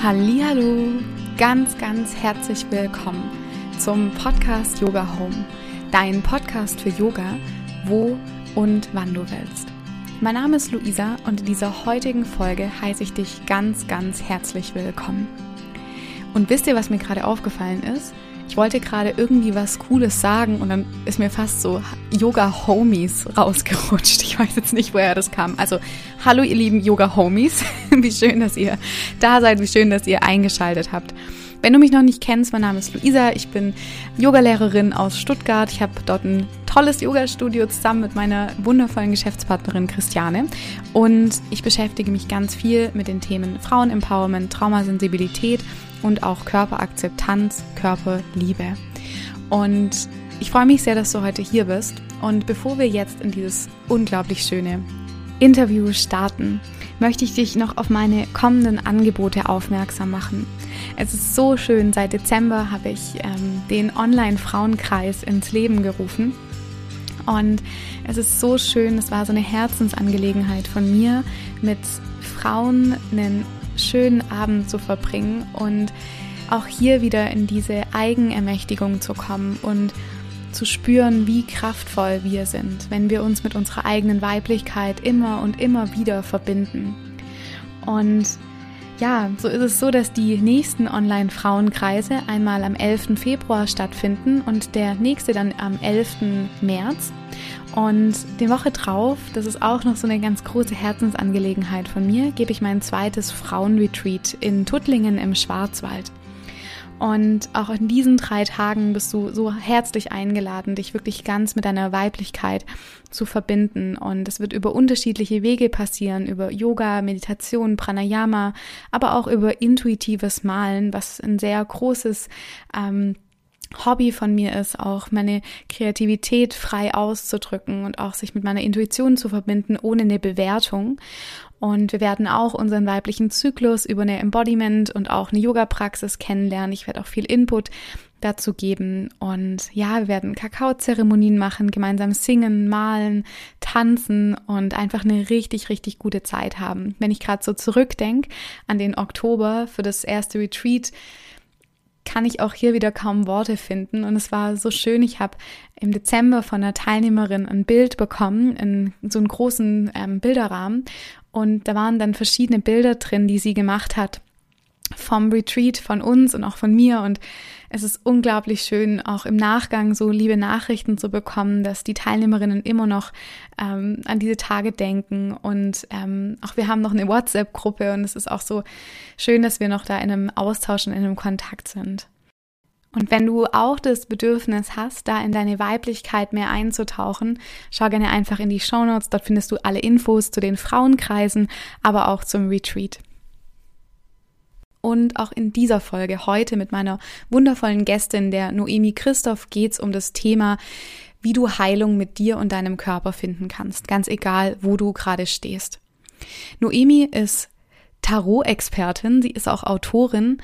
Hallo, ganz ganz herzlich willkommen zum Podcast Yoga Home, dein Podcast für Yoga, wo und wann du willst. Mein Name ist Luisa und in dieser heutigen Folge heiße ich dich ganz ganz herzlich willkommen. Und wisst ihr, was mir gerade aufgefallen ist? Ich wollte gerade irgendwie was Cooles sagen und dann ist mir fast so Yoga Homies rausgerutscht. Ich weiß jetzt nicht, woher das kam. Also, hallo ihr lieben Yoga Homies. Wie schön, dass ihr da seid. Wie schön, dass ihr eingeschaltet habt. Wenn du mich noch nicht kennst, mein Name ist Luisa. Ich bin Yogalehrerin aus Stuttgart. Ich habe dort ein tolles Yoga-Studio zusammen mit meiner wundervollen Geschäftspartnerin Christiane. Und ich beschäftige mich ganz viel mit den Themen Frauenempowerment, Traumasensibilität und auch Körperakzeptanz, Körperliebe. Und ich freue mich sehr, dass du heute hier bist. Und bevor wir jetzt in dieses unglaublich schöne Interview starten, möchte ich dich noch auf meine kommenden Angebote aufmerksam machen. Es ist so schön, seit Dezember habe ich ähm, den Online-Frauenkreis ins Leben gerufen. Und es ist so schön, es war so eine Herzensangelegenheit von mir, mit Frauen einen schönen Abend zu verbringen und auch hier wieder in diese Eigenermächtigung zu kommen und zu spüren, wie kraftvoll wir sind, wenn wir uns mit unserer eigenen Weiblichkeit immer und immer wieder verbinden. Und ja, so ist es so, dass die nächsten Online-Frauenkreise einmal am 11. Februar stattfinden und der nächste dann am 11. März. Und die Woche drauf, das ist auch noch so eine ganz große Herzensangelegenheit von mir, gebe ich mein zweites Frauenretreat in Tuttlingen im Schwarzwald. Und auch in diesen drei Tagen bist du so herzlich eingeladen, dich wirklich ganz mit deiner Weiblichkeit zu verbinden. Und es wird über unterschiedliche Wege passieren, über Yoga, Meditation, Pranayama, aber auch über intuitives Malen, was ein sehr großes ähm, Hobby von mir ist, auch meine Kreativität frei auszudrücken und auch sich mit meiner Intuition zu verbinden, ohne eine Bewertung. Und wir werden auch unseren weiblichen Zyklus über eine Embodiment und auch eine Yoga-Praxis kennenlernen. Ich werde auch viel Input dazu geben. Und ja, wir werden Kakaozeremonien machen, gemeinsam singen, malen, tanzen und einfach eine richtig, richtig gute Zeit haben. Wenn ich gerade so zurückdenke an den Oktober für das erste Retreat, kann ich auch hier wieder kaum Worte finden. Und es war so schön. Ich habe im Dezember von einer Teilnehmerin ein Bild bekommen, in so einen großen ähm, Bilderrahmen. Und da waren dann verschiedene Bilder drin, die sie gemacht hat vom Retreat, von uns und auch von mir. Und es ist unglaublich schön, auch im Nachgang so liebe Nachrichten zu bekommen, dass die Teilnehmerinnen immer noch ähm, an diese Tage denken. Und ähm, auch wir haben noch eine WhatsApp-Gruppe und es ist auch so schön, dass wir noch da in einem Austausch und in einem Kontakt sind. Und wenn du auch das Bedürfnis hast, da in deine Weiblichkeit mehr einzutauchen, schau gerne einfach in die Show Notes. Dort findest du alle Infos zu den Frauenkreisen, aber auch zum Retreat. Und auch in dieser Folge heute mit meiner wundervollen Gästin, der Noemi Christoph, geht's um das Thema, wie du Heilung mit dir und deinem Körper finden kannst, ganz egal, wo du gerade stehst. Noemi ist Tarot-Expertin, sie ist auch Autorin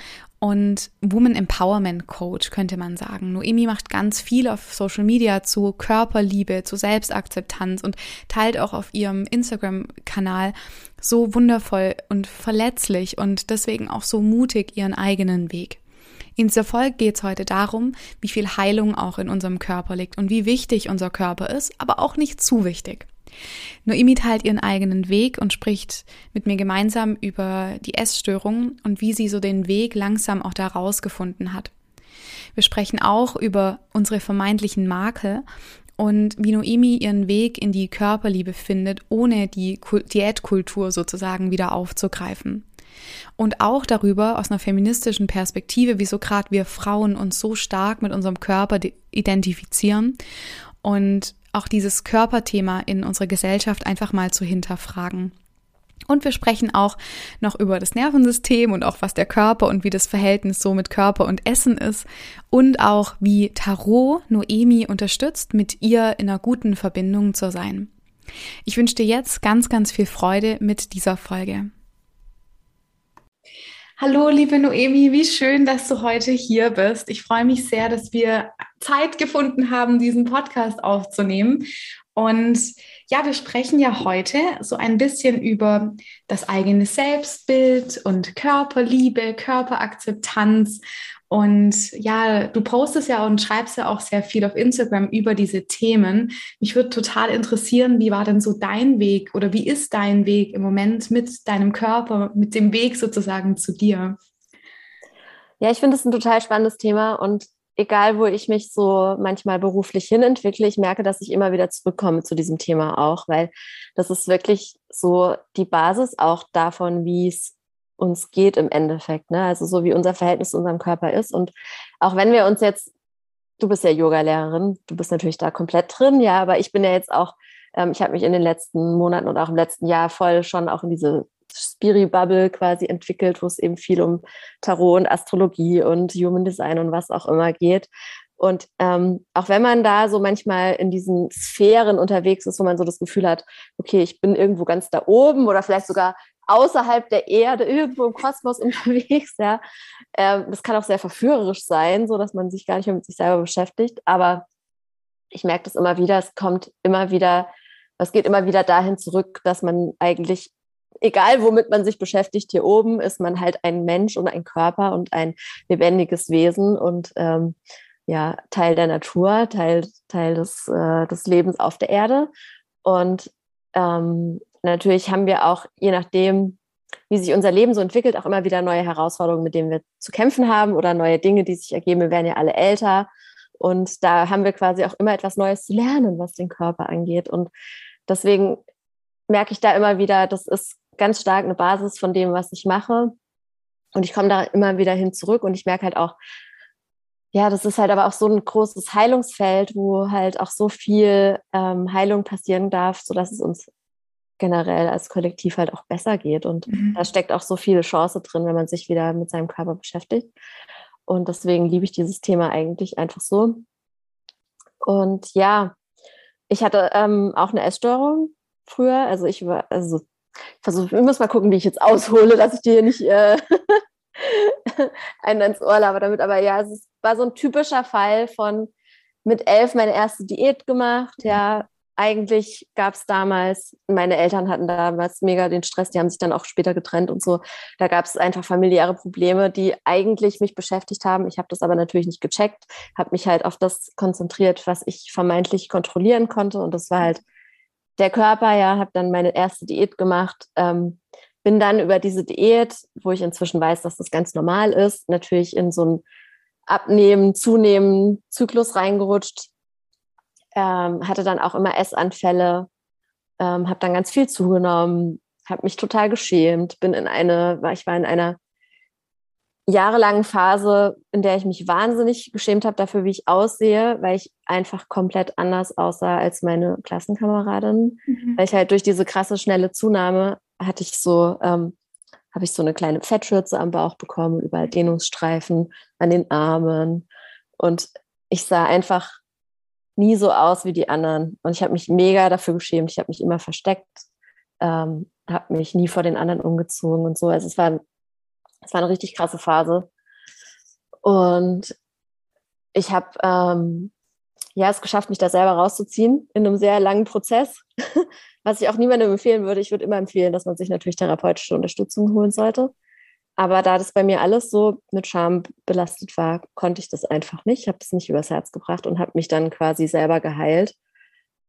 und Woman Empowerment Coach, könnte man sagen. Noemi macht ganz viel auf Social Media zu Körperliebe, zu Selbstakzeptanz und teilt auch auf ihrem Instagram-Kanal so wundervoll und verletzlich und deswegen auch so mutig ihren eigenen Weg. In dieser Folge geht es heute darum, wie viel Heilung auch in unserem Körper liegt und wie wichtig unser Körper ist, aber auch nicht zu wichtig. Noemi teilt ihren eigenen Weg und spricht mit mir gemeinsam über die Essstörung und wie sie so den Weg langsam auch da rausgefunden hat. Wir sprechen auch über unsere vermeintlichen Makel und wie Noemi ihren Weg in die Körperliebe findet, ohne die Diätkultur sozusagen wieder aufzugreifen. Und auch darüber aus einer feministischen Perspektive, wieso gerade wir Frauen uns so stark mit unserem Körper identifizieren und auch dieses Körperthema in unserer Gesellschaft einfach mal zu hinterfragen. Und wir sprechen auch noch über das Nervensystem und auch was der Körper und wie das Verhältnis so mit Körper und Essen ist und auch wie Tarot Noemi unterstützt, mit ihr in einer guten Verbindung zu sein. Ich wünsche dir jetzt ganz, ganz viel Freude mit dieser Folge. Hallo, liebe Noemi, wie schön, dass du heute hier bist. Ich freue mich sehr, dass wir Zeit gefunden haben, diesen Podcast aufzunehmen. Und ja, wir sprechen ja heute so ein bisschen über das eigene Selbstbild und Körperliebe, Körperakzeptanz. Und ja, du postest ja und schreibst ja auch sehr viel auf Instagram über diese Themen. Mich würde total interessieren, wie war denn so dein Weg oder wie ist dein Weg im Moment mit deinem Körper, mit dem Weg sozusagen zu dir? Ja, ich finde es ein total spannendes Thema und egal wo ich mich so manchmal beruflich hin entwickle, ich merke, dass ich immer wieder zurückkomme zu diesem Thema auch, weil das ist wirklich so die Basis auch davon, wie es uns geht im Endeffekt. Ne? Also so wie unser Verhältnis zu unserem Körper ist. Und auch wenn wir uns jetzt, du bist ja Yoga-Lehrerin, du bist natürlich da komplett drin, ja, aber ich bin ja jetzt auch, ähm, ich habe mich in den letzten Monaten und auch im letzten Jahr voll schon auch in diese Spiri-Bubble quasi entwickelt, wo es eben viel um Tarot und Astrologie und Human Design und was auch immer geht. Und ähm, auch wenn man da so manchmal in diesen Sphären unterwegs ist, wo man so das Gefühl hat, okay, ich bin irgendwo ganz da oben oder vielleicht sogar außerhalb der Erde, irgendwo im Kosmos unterwegs, ja, ähm, das kann auch sehr verführerisch sein, so dass man sich gar nicht mehr mit sich selber beschäftigt. Aber ich merke das immer wieder, es kommt immer wieder, es geht immer wieder dahin zurück, dass man eigentlich egal womit man sich beschäftigt, hier oben ist man halt ein Mensch und ein Körper und ein lebendiges Wesen und ähm, ja, Teil der Natur, Teil, Teil des, äh, des Lebens auf der Erde. Und ähm, natürlich haben wir auch, je nachdem, wie sich unser Leben so entwickelt, auch immer wieder neue Herausforderungen, mit denen wir zu kämpfen haben oder neue Dinge, die sich ergeben. Wir werden ja alle älter. Und da haben wir quasi auch immer etwas Neues zu lernen, was den Körper angeht. Und deswegen merke ich da immer wieder, das ist ganz stark eine Basis von dem, was ich mache. Und ich komme da immer wieder hin zurück und ich merke halt auch, ja, das ist halt aber auch so ein großes Heilungsfeld, wo halt auch so viel ähm, Heilung passieren darf, sodass es uns generell als Kollektiv halt auch besser geht. Und mhm. da steckt auch so viel Chance drin, wenn man sich wieder mit seinem Körper beschäftigt. Und deswegen liebe ich dieses Thema eigentlich einfach so. Und ja, ich hatte ähm, auch eine Essstörung früher. Also ich war, also ich versuche, ich muss mal gucken, wie ich jetzt aushole, dass ich dir nicht äh, einen ins Ohr laber damit. Aber ja, es war so ein typischer Fall von mit elf meine erste Diät gemacht. Ja, eigentlich gab es damals, meine Eltern hatten damals mega den Stress, die haben sich dann auch später getrennt und so. Da gab es einfach familiäre Probleme, die eigentlich mich beschäftigt haben. Ich habe das aber natürlich nicht gecheckt, habe mich halt auf das konzentriert, was ich vermeintlich kontrollieren konnte. Und das war halt der Körper, ja, habe dann meine erste Diät gemacht, ähm, bin dann über diese Diät, wo ich inzwischen weiß, dass das ganz normal ist, natürlich in so einen Abnehmen, Zunehmen, Zyklus reingerutscht, ähm, hatte dann auch immer Essanfälle, ähm, habe dann ganz viel zugenommen, habe mich total geschämt, bin in eine, ich war in einer jahrelangen Phase, in der ich mich wahnsinnig geschämt habe dafür, wie ich aussehe, weil ich einfach komplett anders aussah als meine Klassenkameradin. Mhm. Weil ich halt durch diese krasse, schnelle Zunahme hatte ich so, ähm, habe ich so eine kleine Fettschürze am Bauch bekommen, überall Dehnungsstreifen an den Armen. Und ich sah einfach nie so aus wie die anderen. Und ich habe mich mega dafür geschämt. Ich habe mich immer versteckt, ähm, habe mich nie vor den anderen umgezogen und so. Also es war es war eine richtig krasse Phase. Und ich habe ähm, ja es geschafft, mich da selber rauszuziehen in einem sehr langen Prozess, was ich auch niemandem empfehlen würde. Ich würde immer empfehlen, dass man sich natürlich therapeutische Unterstützung holen sollte. Aber da das bei mir alles so mit Scham belastet war, konnte ich das einfach nicht. Ich habe es nicht übers Herz gebracht und habe mich dann quasi selber geheilt.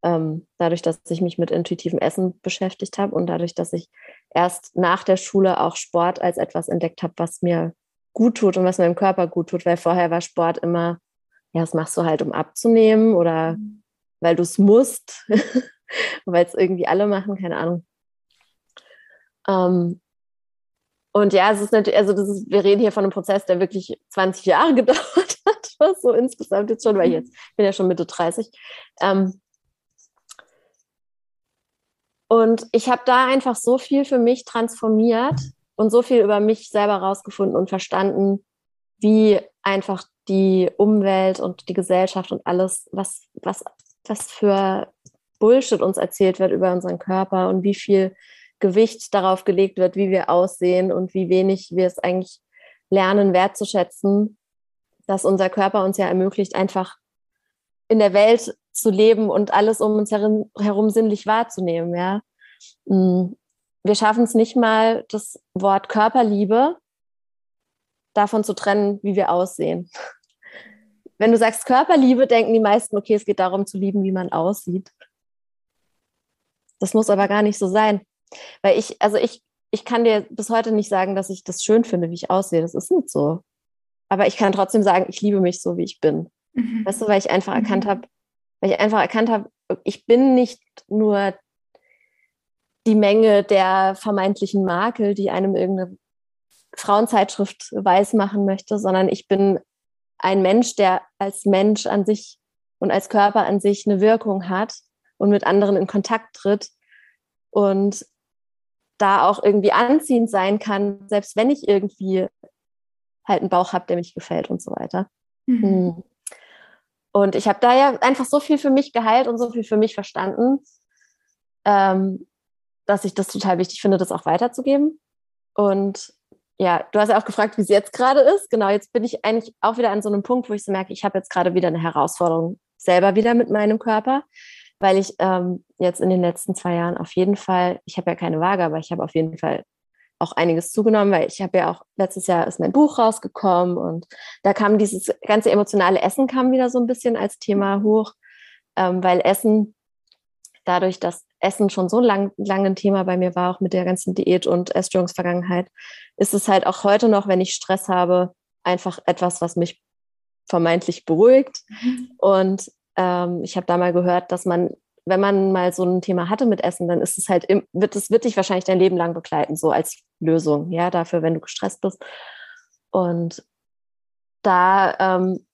Ähm, dadurch, dass ich mich mit intuitivem Essen beschäftigt habe und dadurch, dass ich erst nach der Schule auch Sport als etwas entdeckt habe, was mir gut tut und was meinem Körper gut tut, weil vorher war Sport immer, ja, das machst du halt, um abzunehmen oder mhm. weil du es musst, weil es irgendwie alle machen, keine Ahnung. Ähm, und ja, es ist natürlich, also das ist, wir reden hier von einem Prozess, der wirklich 20 Jahre gedauert hat, was so insgesamt jetzt schon, weil ich jetzt ich bin ja schon Mitte 30. Ähm, und ich habe da einfach so viel für mich transformiert und so viel über mich selber rausgefunden und verstanden, wie einfach die Umwelt und die Gesellschaft und alles, was, was, was für Bullshit uns erzählt wird über unseren Körper und wie viel Gewicht darauf gelegt wird, wie wir aussehen und wie wenig wir es eigentlich lernen wertzuschätzen, dass unser Körper uns ja ermöglicht, einfach in der Welt zu leben und alles um uns herum, sinnlich wahrzunehmen, ja. Mm, wir schaffen es nicht mal, das Wort Körperliebe davon zu trennen, wie wir aussehen. Wenn du sagst Körperliebe, denken die meisten, okay, es geht darum zu lieben, wie man aussieht. Das muss aber gar nicht so sein. Weil ich, also ich, ich kann dir bis heute nicht sagen, dass ich das schön finde, wie ich aussehe. Das ist nicht so. Aber ich kann trotzdem sagen, ich liebe mich so, wie ich bin. Mhm. Weißt du, weil ich einfach mhm. erkannt habe, weil ich einfach erkannt habe, ich bin nicht nur die Menge der vermeintlichen Makel, die einem irgendeine Frauenzeitschrift weiß machen möchte, sondern ich bin ein Mensch, der als Mensch an sich und als Körper an sich eine Wirkung hat und mit anderen in Kontakt tritt und da auch irgendwie anziehend sein kann, selbst wenn ich irgendwie halt einen Bauch habe, der mich gefällt und so weiter. Mhm. Hm. Und ich habe da ja einfach so viel für mich geheilt und so viel für mich verstanden, ähm, dass ich das total wichtig finde, das auch weiterzugeben. Und ja, du hast ja auch gefragt, wie es jetzt gerade ist. Genau, jetzt bin ich eigentlich auch wieder an so einem Punkt, wo ich so merke, ich habe jetzt gerade wieder eine Herausforderung selber wieder mit meinem Körper, weil ich ähm, jetzt in den letzten zwei Jahren auf jeden Fall, ich habe ja keine Waage, aber ich habe auf jeden Fall auch einiges zugenommen, weil ich habe ja auch letztes Jahr ist mein Buch rausgekommen und da kam dieses ganze emotionale Essen kam wieder so ein bisschen als Thema hoch, ähm, weil Essen dadurch, dass Essen schon so lang, lange ein Thema bei mir war, auch mit der ganzen Diät und Essstörungsvergangenheit, ist es halt auch heute noch, wenn ich Stress habe, einfach etwas, was mich vermeintlich beruhigt. Mhm. Und ähm, ich habe da mal gehört, dass man, wenn man mal so ein Thema hatte mit Essen, dann ist es halt, wird es wird dich wahrscheinlich dein Leben lang begleiten, so als Lösung, ja, dafür, wenn du gestresst bist. Und da ähm,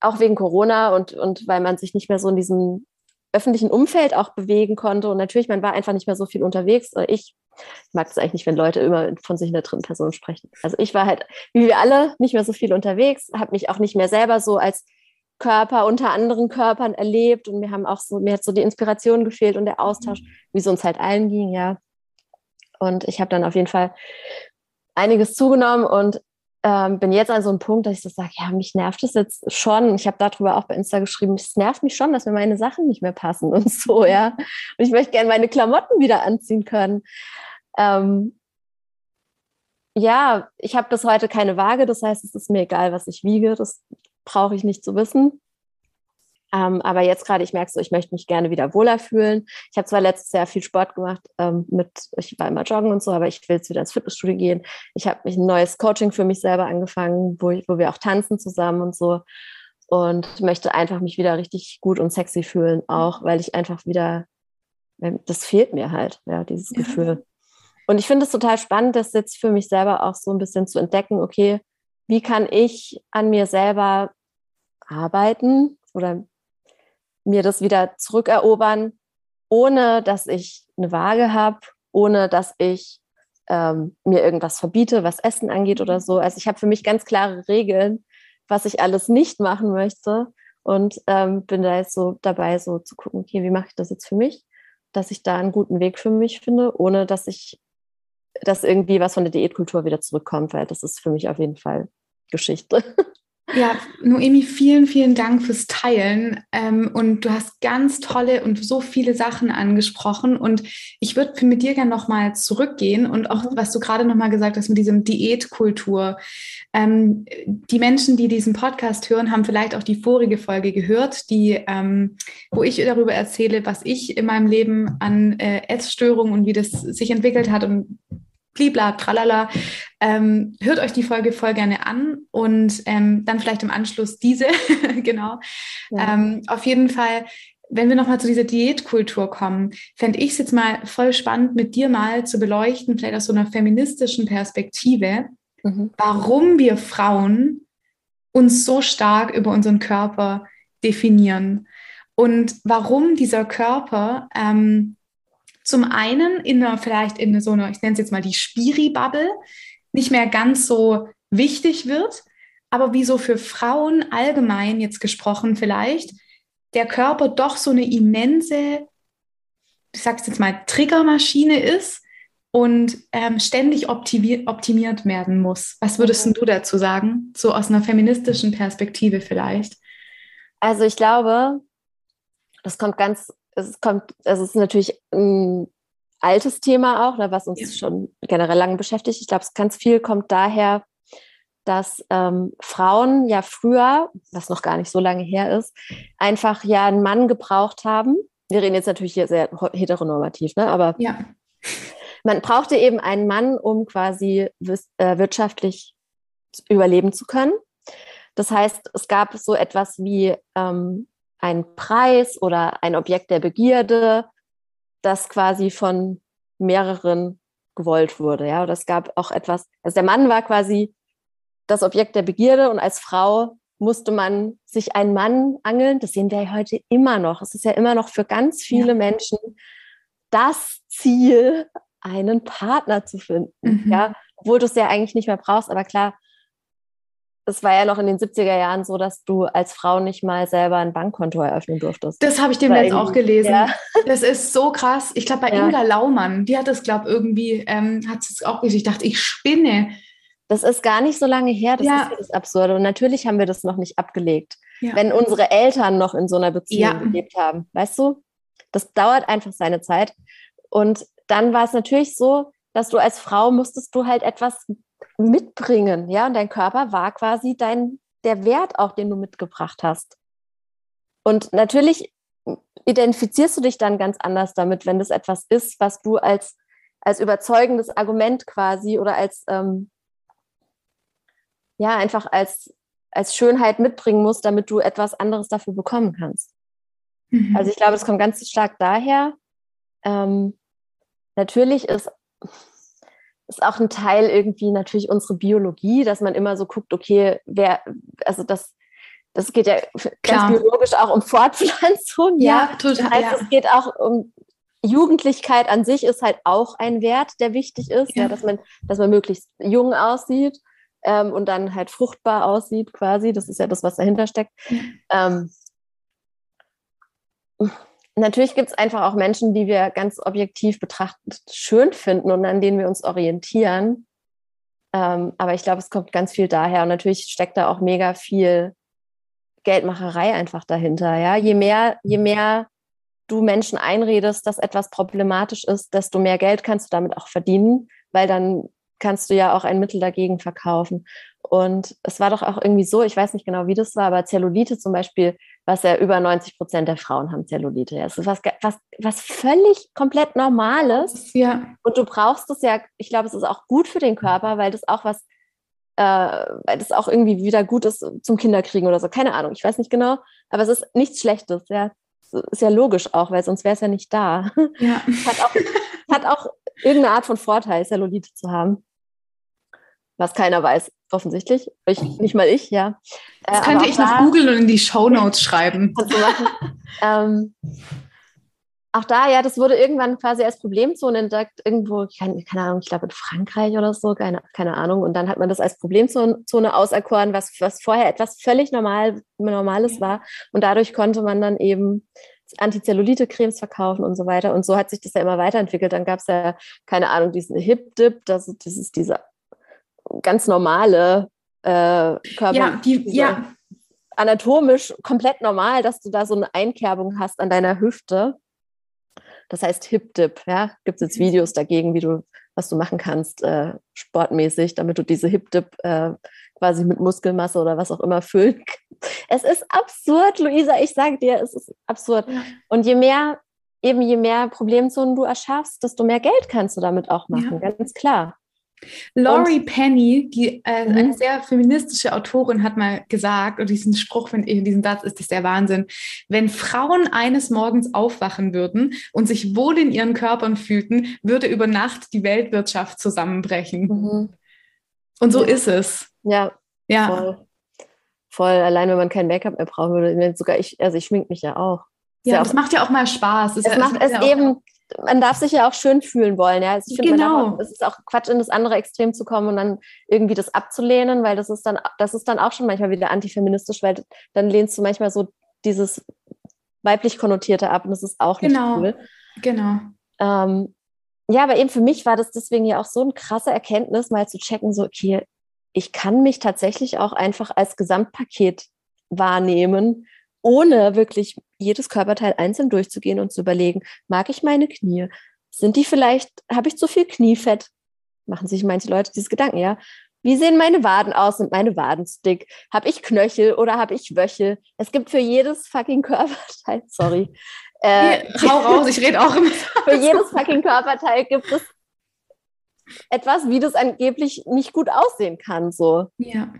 auch wegen Corona und, und weil man sich nicht mehr so in diesem öffentlichen Umfeld auch bewegen konnte. Und natürlich, man war einfach nicht mehr so viel unterwegs. Ich, ich mag es eigentlich nicht, wenn Leute immer von sich in der dritten Person sprechen. Also ich war halt, wie wir alle, nicht mehr so viel unterwegs, habe mich auch nicht mehr selber so als Körper unter anderen Körpern erlebt und mir haben auch so, mir hat so die Inspiration gefehlt und der Austausch, mhm. wie es uns halt allen ging, ja. Und ich habe dann auf jeden Fall einiges zugenommen und ähm, bin jetzt an so einem Punkt, dass ich so sage, ja, mich nervt es jetzt schon. Ich habe darüber auch bei Insta geschrieben, es nervt mich schon, dass mir meine Sachen nicht mehr passen und so, ja. Und ich möchte gerne meine Klamotten wieder anziehen können. Ähm, ja, ich habe bis heute keine Waage, das heißt, es ist mir egal, was ich wiege. Das brauche ich nicht zu wissen. Ähm, aber jetzt gerade, ich merke so, ich möchte mich gerne wieder wohler fühlen. Ich habe zwar letztes Jahr viel Sport gemacht, ähm, mit, ich war immer joggen und so, aber ich will jetzt wieder ins Fitnessstudio gehen. Ich habe mich ein neues Coaching für mich selber angefangen, wo, ich, wo wir auch tanzen zusammen und so. Und möchte einfach mich wieder richtig gut und sexy fühlen, auch weil ich einfach wieder, ähm, das fehlt mir halt, ja, dieses ja. Gefühl. Und ich finde es total spannend, das jetzt für mich selber auch so ein bisschen zu entdecken, okay, wie kann ich an mir selber arbeiten oder mir das wieder zurückerobern, ohne dass ich eine Waage habe, ohne dass ich ähm, mir irgendwas verbiete, was Essen angeht oder so. Also ich habe für mich ganz klare Regeln, was ich alles nicht machen möchte und ähm, bin da jetzt so dabei, so zu gucken, okay, wie mache ich das jetzt für mich, dass ich da einen guten Weg für mich finde, ohne dass ich, dass irgendwie was von der Diätkultur wieder zurückkommt, weil das ist für mich auf jeden Fall Geschichte. Ja, Noemi, vielen, vielen Dank fürs Teilen. Ähm, und du hast ganz tolle und so viele Sachen angesprochen. Und ich würde mit dir gerne nochmal zurückgehen und auch, mhm. was du gerade nochmal gesagt hast mit diesem Diätkultur. Ähm, die Menschen, die diesen Podcast hören, haben vielleicht auch die vorige Folge gehört, die, ähm, wo ich darüber erzähle, was ich in meinem Leben an äh, Essstörungen und wie das sich entwickelt hat und blibla, tralala. Ähm, hört euch die Folge voll gerne an und ähm, dann vielleicht im Anschluss diese, genau. Ja. Ähm, auf jeden Fall, wenn wir nochmal zu dieser Diätkultur kommen, fände ich es jetzt mal voll spannend, mit dir mal zu beleuchten, vielleicht aus so einer feministischen Perspektive, mhm. warum wir Frauen uns so stark über unseren Körper definieren und warum dieser Körper ähm, zum einen in einer, vielleicht in so einer, ich nenne es jetzt mal die Spiri-Bubble, nicht mehr ganz so wichtig wird, aber wie so für Frauen allgemein jetzt gesprochen vielleicht, der Körper doch so eine immense, ich sag's jetzt mal, Triggermaschine ist und ähm, ständig optimiert, optimiert werden muss. Was würdest mhm. du dazu sagen? So aus einer feministischen Perspektive vielleicht? Also ich glaube, Das kommt ganz, es kommt, es ist natürlich ein altes Thema auch, ne, was uns ja. schon generell lange beschäftigt. Ich glaube, ganz viel kommt daher, dass ähm, Frauen ja früher, was noch gar nicht so lange her ist, einfach ja einen Mann gebraucht haben. Wir reden jetzt natürlich hier sehr heteronormativ, ne? aber ja. man brauchte eben einen Mann, um quasi äh, wirtschaftlich überleben zu können. Das heißt, es gab so etwas wie ähm, einen Preis oder ein Objekt der Begierde, das quasi von mehreren gewollt wurde. Ja, oder es gab auch etwas, also der Mann war quasi das Objekt der Begierde und als Frau musste man sich einen Mann angeln. Das sehen wir ja heute immer noch. Es ist ja immer noch für ganz viele ja. Menschen das Ziel, einen Partner zu finden. Mhm. Ja, obwohl du es ja eigentlich nicht mehr brauchst. Aber klar, es war ja noch in den 70er Jahren so, dass du als Frau nicht mal selber ein Bankkonto eröffnen durftest. Das habe ich demnächst auch gelesen. Ja. Das ist so krass. Ich glaube, bei ja. Inga Laumann, die hat das, glaube ich, irgendwie, ähm, hat es auch gesagt, ich dachte, ich spinne. Das ist gar nicht so lange her, das ja. ist das Absurde. Und natürlich haben wir das noch nicht abgelegt. Wenn unsere Eltern noch in so einer Beziehung gelebt haben, weißt du? Das dauert einfach seine Zeit. Und dann war es natürlich so, dass du als Frau musstest du halt etwas mitbringen, ja, und dein Körper war quasi dein, der Wert auch, den du mitgebracht hast. Und natürlich identifizierst du dich dann ganz anders damit, wenn das etwas ist, was du als, als überzeugendes Argument quasi oder als, ähm, ja, einfach als, als Schönheit mitbringen musst, damit du etwas anderes dafür bekommen kannst. Mhm. Also ich glaube, es kommt ganz stark daher. Ähm, natürlich ist ist auch ein Teil irgendwie natürlich unsere Biologie, dass man immer so guckt, okay, wer, also das, das geht ja Klar. ganz biologisch auch um Fortpflanzung. Ja, ja total. Das heißt, ja. es geht auch um Jugendlichkeit an sich ist halt auch ein Wert, der wichtig ist, ja. ja dass man, dass man möglichst jung aussieht ähm, und dann halt fruchtbar aussieht, quasi. Das ist ja das, was dahinter steckt. Ähm, natürlich gibt es einfach auch Menschen, die wir ganz objektiv betrachtet schön finden und an denen wir uns orientieren. Ähm, aber ich glaube, es kommt ganz viel daher. Und natürlich steckt da auch mega viel Geldmacherei einfach dahinter. Ja? Je mehr, je mehr du Menschen einredest, dass etwas problematisch ist, desto mehr Geld kannst du damit auch verdienen, weil dann kannst du ja auch ein Mittel dagegen verkaufen. Und es war doch auch irgendwie so, ich weiß nicht genau, wie das war, aber Zellulite zum Beispiel, was ja über 90 Prozent der Frauen haben Zellulite. Ja, es ist was, was, was völlig komplett Normales. Ja. Und du brauchst es ja, ich glaube, es ist auch gut für den Körper, weil das auch was, äh, weil das auch irgendwie wieder gut ist zum Kinderkriegen oder so. Keine Ahnung, ich weiß nicht genau, aber es ist nichts Schlechtes, ja. Ist ja logisch auch, weil sonst wäre es ja nicht da. Ja. hat, auch, hat auch irgendeine Art von Vorteil, Zellulite zu haben was keiner weiß, offensichtlich. Ich, nicht mal ich, ja. Das äh, könnte ich noch googeln und in die Show Notes schreiben. Kannst du machen. ähm, auch da, ja, das wurde irgendwann quasi als Problemzone entdeckt, irgendwo, keine, keine Ahnung, ich glaube in Frankreich oder so, keine, keine Ahnung. Und dann hat man das als Problemzone auserkoren, was, was vorher etwas völlig normal, Normales war. Und dadurch konnte man dann eben Antizellulite-Cremes verkaufen und so weiter. Und so hat sich das ja immer weiterentwickelt. Dann gab es ja, keine Ahnung, diesen Hip-Dip, das, das ist diese ganz normale äh, Körper. Ja, die, ja. Anatomisch komplett normal, dass du da so eine Einkerbung hast an deiner Hüfte. Das heißt Hip-Dip, ja. Gibt es jetzt. Videos dagegen, wie du, was du machen kannst, äh, sportmäßig, damit du diese Hip-Dip äh, quasi mit Muskelmasse oder was auch immer füllen kannst. Es ist absurd, Luisa, ich sage dir, es ist absurd. Ja. Und je mehr, eben je mehr Problemzonen du erschaffst, desto mehr Geld kannst du damit auch machen, ja. ganz klar. Laurie und, Penny, die äh, mhm. eine sehr feministische Autorin, hat mal gesagt, und diesen Spruch, finde ich, diesen Satz ist das der Wahnsinn. Wenn Frauen eines Morgens aufwachen würden und sich wohl in ihren Körpern fühlten, würde über Nacht die Weltwirtschaft zusammenbrechen. Mhm. Und so ja. ist es. Ja. Ja. Voll. Voll. Allein wenn man kein Make-up mehr brauchen würde. Sogar ich, also ich schmink mich ja auch. Ja, ja, das macht ja auch mal Spaß. Es, es macht es, es eben, man darf sich ja auch schön fühlen wollen. Ja? Also ich finde, genau. es ist auch Quatsch, in das andere Extrem zu kommen und dann irgendwie das abzulehnen, weil das ist dann, das ist dann auch schon manchmal wieder antifeministisch, weil dann lehnst du manchmal so dieses weiblich konnotierte ab und das ist auch nicht genau. cool. Genau. Ähm, ja, aber eben für mich war das deswegen ja auch so eine krasse Erkenntnis, mal zu checken, so, okay, ich kann mich tatsächlich auch einfach als Gesamtpaket wahrnehmen ohne wirklich jedes Körperteil einzeln durchzugehen und zu überlegen, mag ich meine Knie? Sind die vielleicht, habe ich zu viel Kniefett? Machen sich manche Leute diese Gedanken, ja? Wie sehen meine Waden aus? Sind meine Waden zu dick? Habe ich Knöchel oder habe ich Wöchel? Es gibt für jedes fucking Körperteil, sorry. Äh, nee, hau raus, ich rede auch immer. für jedes fucking Körperteil gibt es etwas, wie das angeblich nicht gut aussehen kann. So. Ja.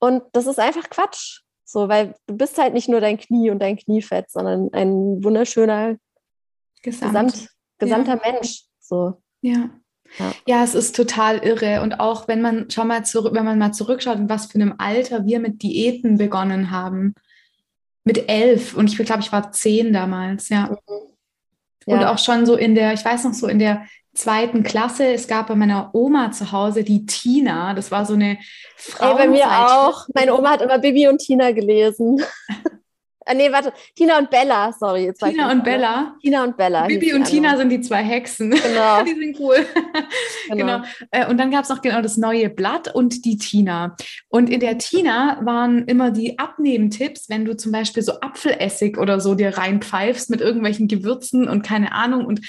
Und das ist einfach Quatsch. So, weil du bist halt nicht nur dein Knie und dein Kniefett, sondern ein wunderschöner Gesamt. Gesamt, gesamter ja. Mensch. So. Ja. Ja. ja. es ist total irre. Und auch wenn man, schau mal zurück, wenn man mal zurückschaut, in was für einem Alter wir mit Diäten begonnen haben. Mit elf. Und ich glaube, ich war zehn damals, ja. Mhm. Ja. Und auch schon so in der, ich weiß noch so, in der zweiten Klasse, es gab bei meiner Oma zu Hause die Tina, das war so eine Frau. Hey, bei mir auch. Meine Oma hat immer Bibi und Tina gelesen. Ah, nee, warte. Tina und Bella, sorry. Jetzt Tina und Bella. Tina und Bella. Bibi und Tina sind die zwei Hexen. Genau. die sind cool. Genau. genau. Äh, und dann gab es noch genau das neue Blatt und die Tina. Und in der Tina waren immer die Abnehmtipps, wenn du zum Beispiel so Apfelessig oder so dir reinpfeifst mit irgendwelchen Gewürzen und keine Ahnung. Und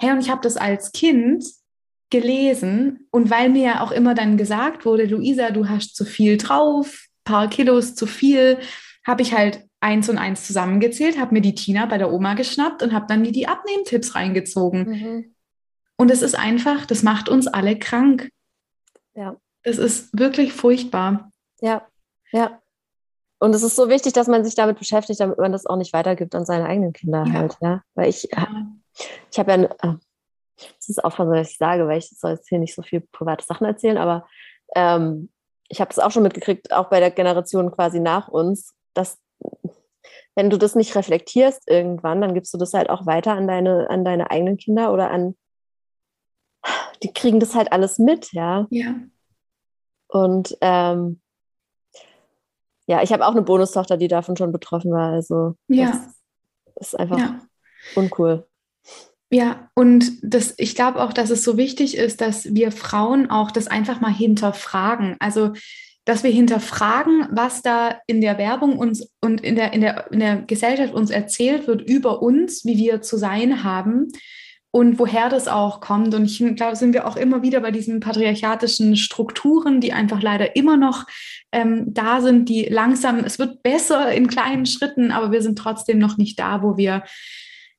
hey, und ich habe das als Kind gelesen und weil mir ja auch immer dann gesagt wurde, Luisa, du hast zu viel drauf, paar Kilos zu viel, habe ich halt eins und eins zusammengezählt, habe mir die Tina bei der Oma geschnappt und habe dann mir die Abnehmtipps reingezogen. Mhm. Und es ist einfach, das macht uns alle krank. Ja. Das ist wirklich furchtbar. Ja, ja. Und es ist so wichtig, dass man sich damit beschäftigt, damit man das auch nicht weitergibt an seine eigenen Kinder ja. halt, ja. Weil ich, ja. ich habe ja, äh, das ist auch was ich sage, weil ich soll jetzt hier nicht so viel private Sachen erzählen, aber ähm, ich habe es auch schon mitgekriegt, auch bei der Generation quasi nach uns, dass wenn du das nicht reflektierst irgendwann, dann gibst du das halt auch weiter an deine, an deine eigenen Kinder oder an, die kriegen das halt alles mit, ja. Ja. Und ähm, ja, ich habe auch eine Bonustochter, die davon schon betroffen war. Also ja. das ist einfach ja. uncool. Ja, und das, ich glaube auch, dass es so wichtig ist, dass wir Frauen auch das einfach mal hinterfragen. Also dass wir hinterfragen, was da in der Werbung uns und in der, in der, in der Gesellschaft uns erzählt wird über uns, wie wir zu sein haben und woher das auch kommt. Und ich glaube, sind wir auch immer wieder bei diesen patriarchatischen Strukturen, die einfach leider immer noch ähm, da sind, die langsam, es wird besser in kleinen Schritten, aber wir sind trotzdem noch nicht da, wo wir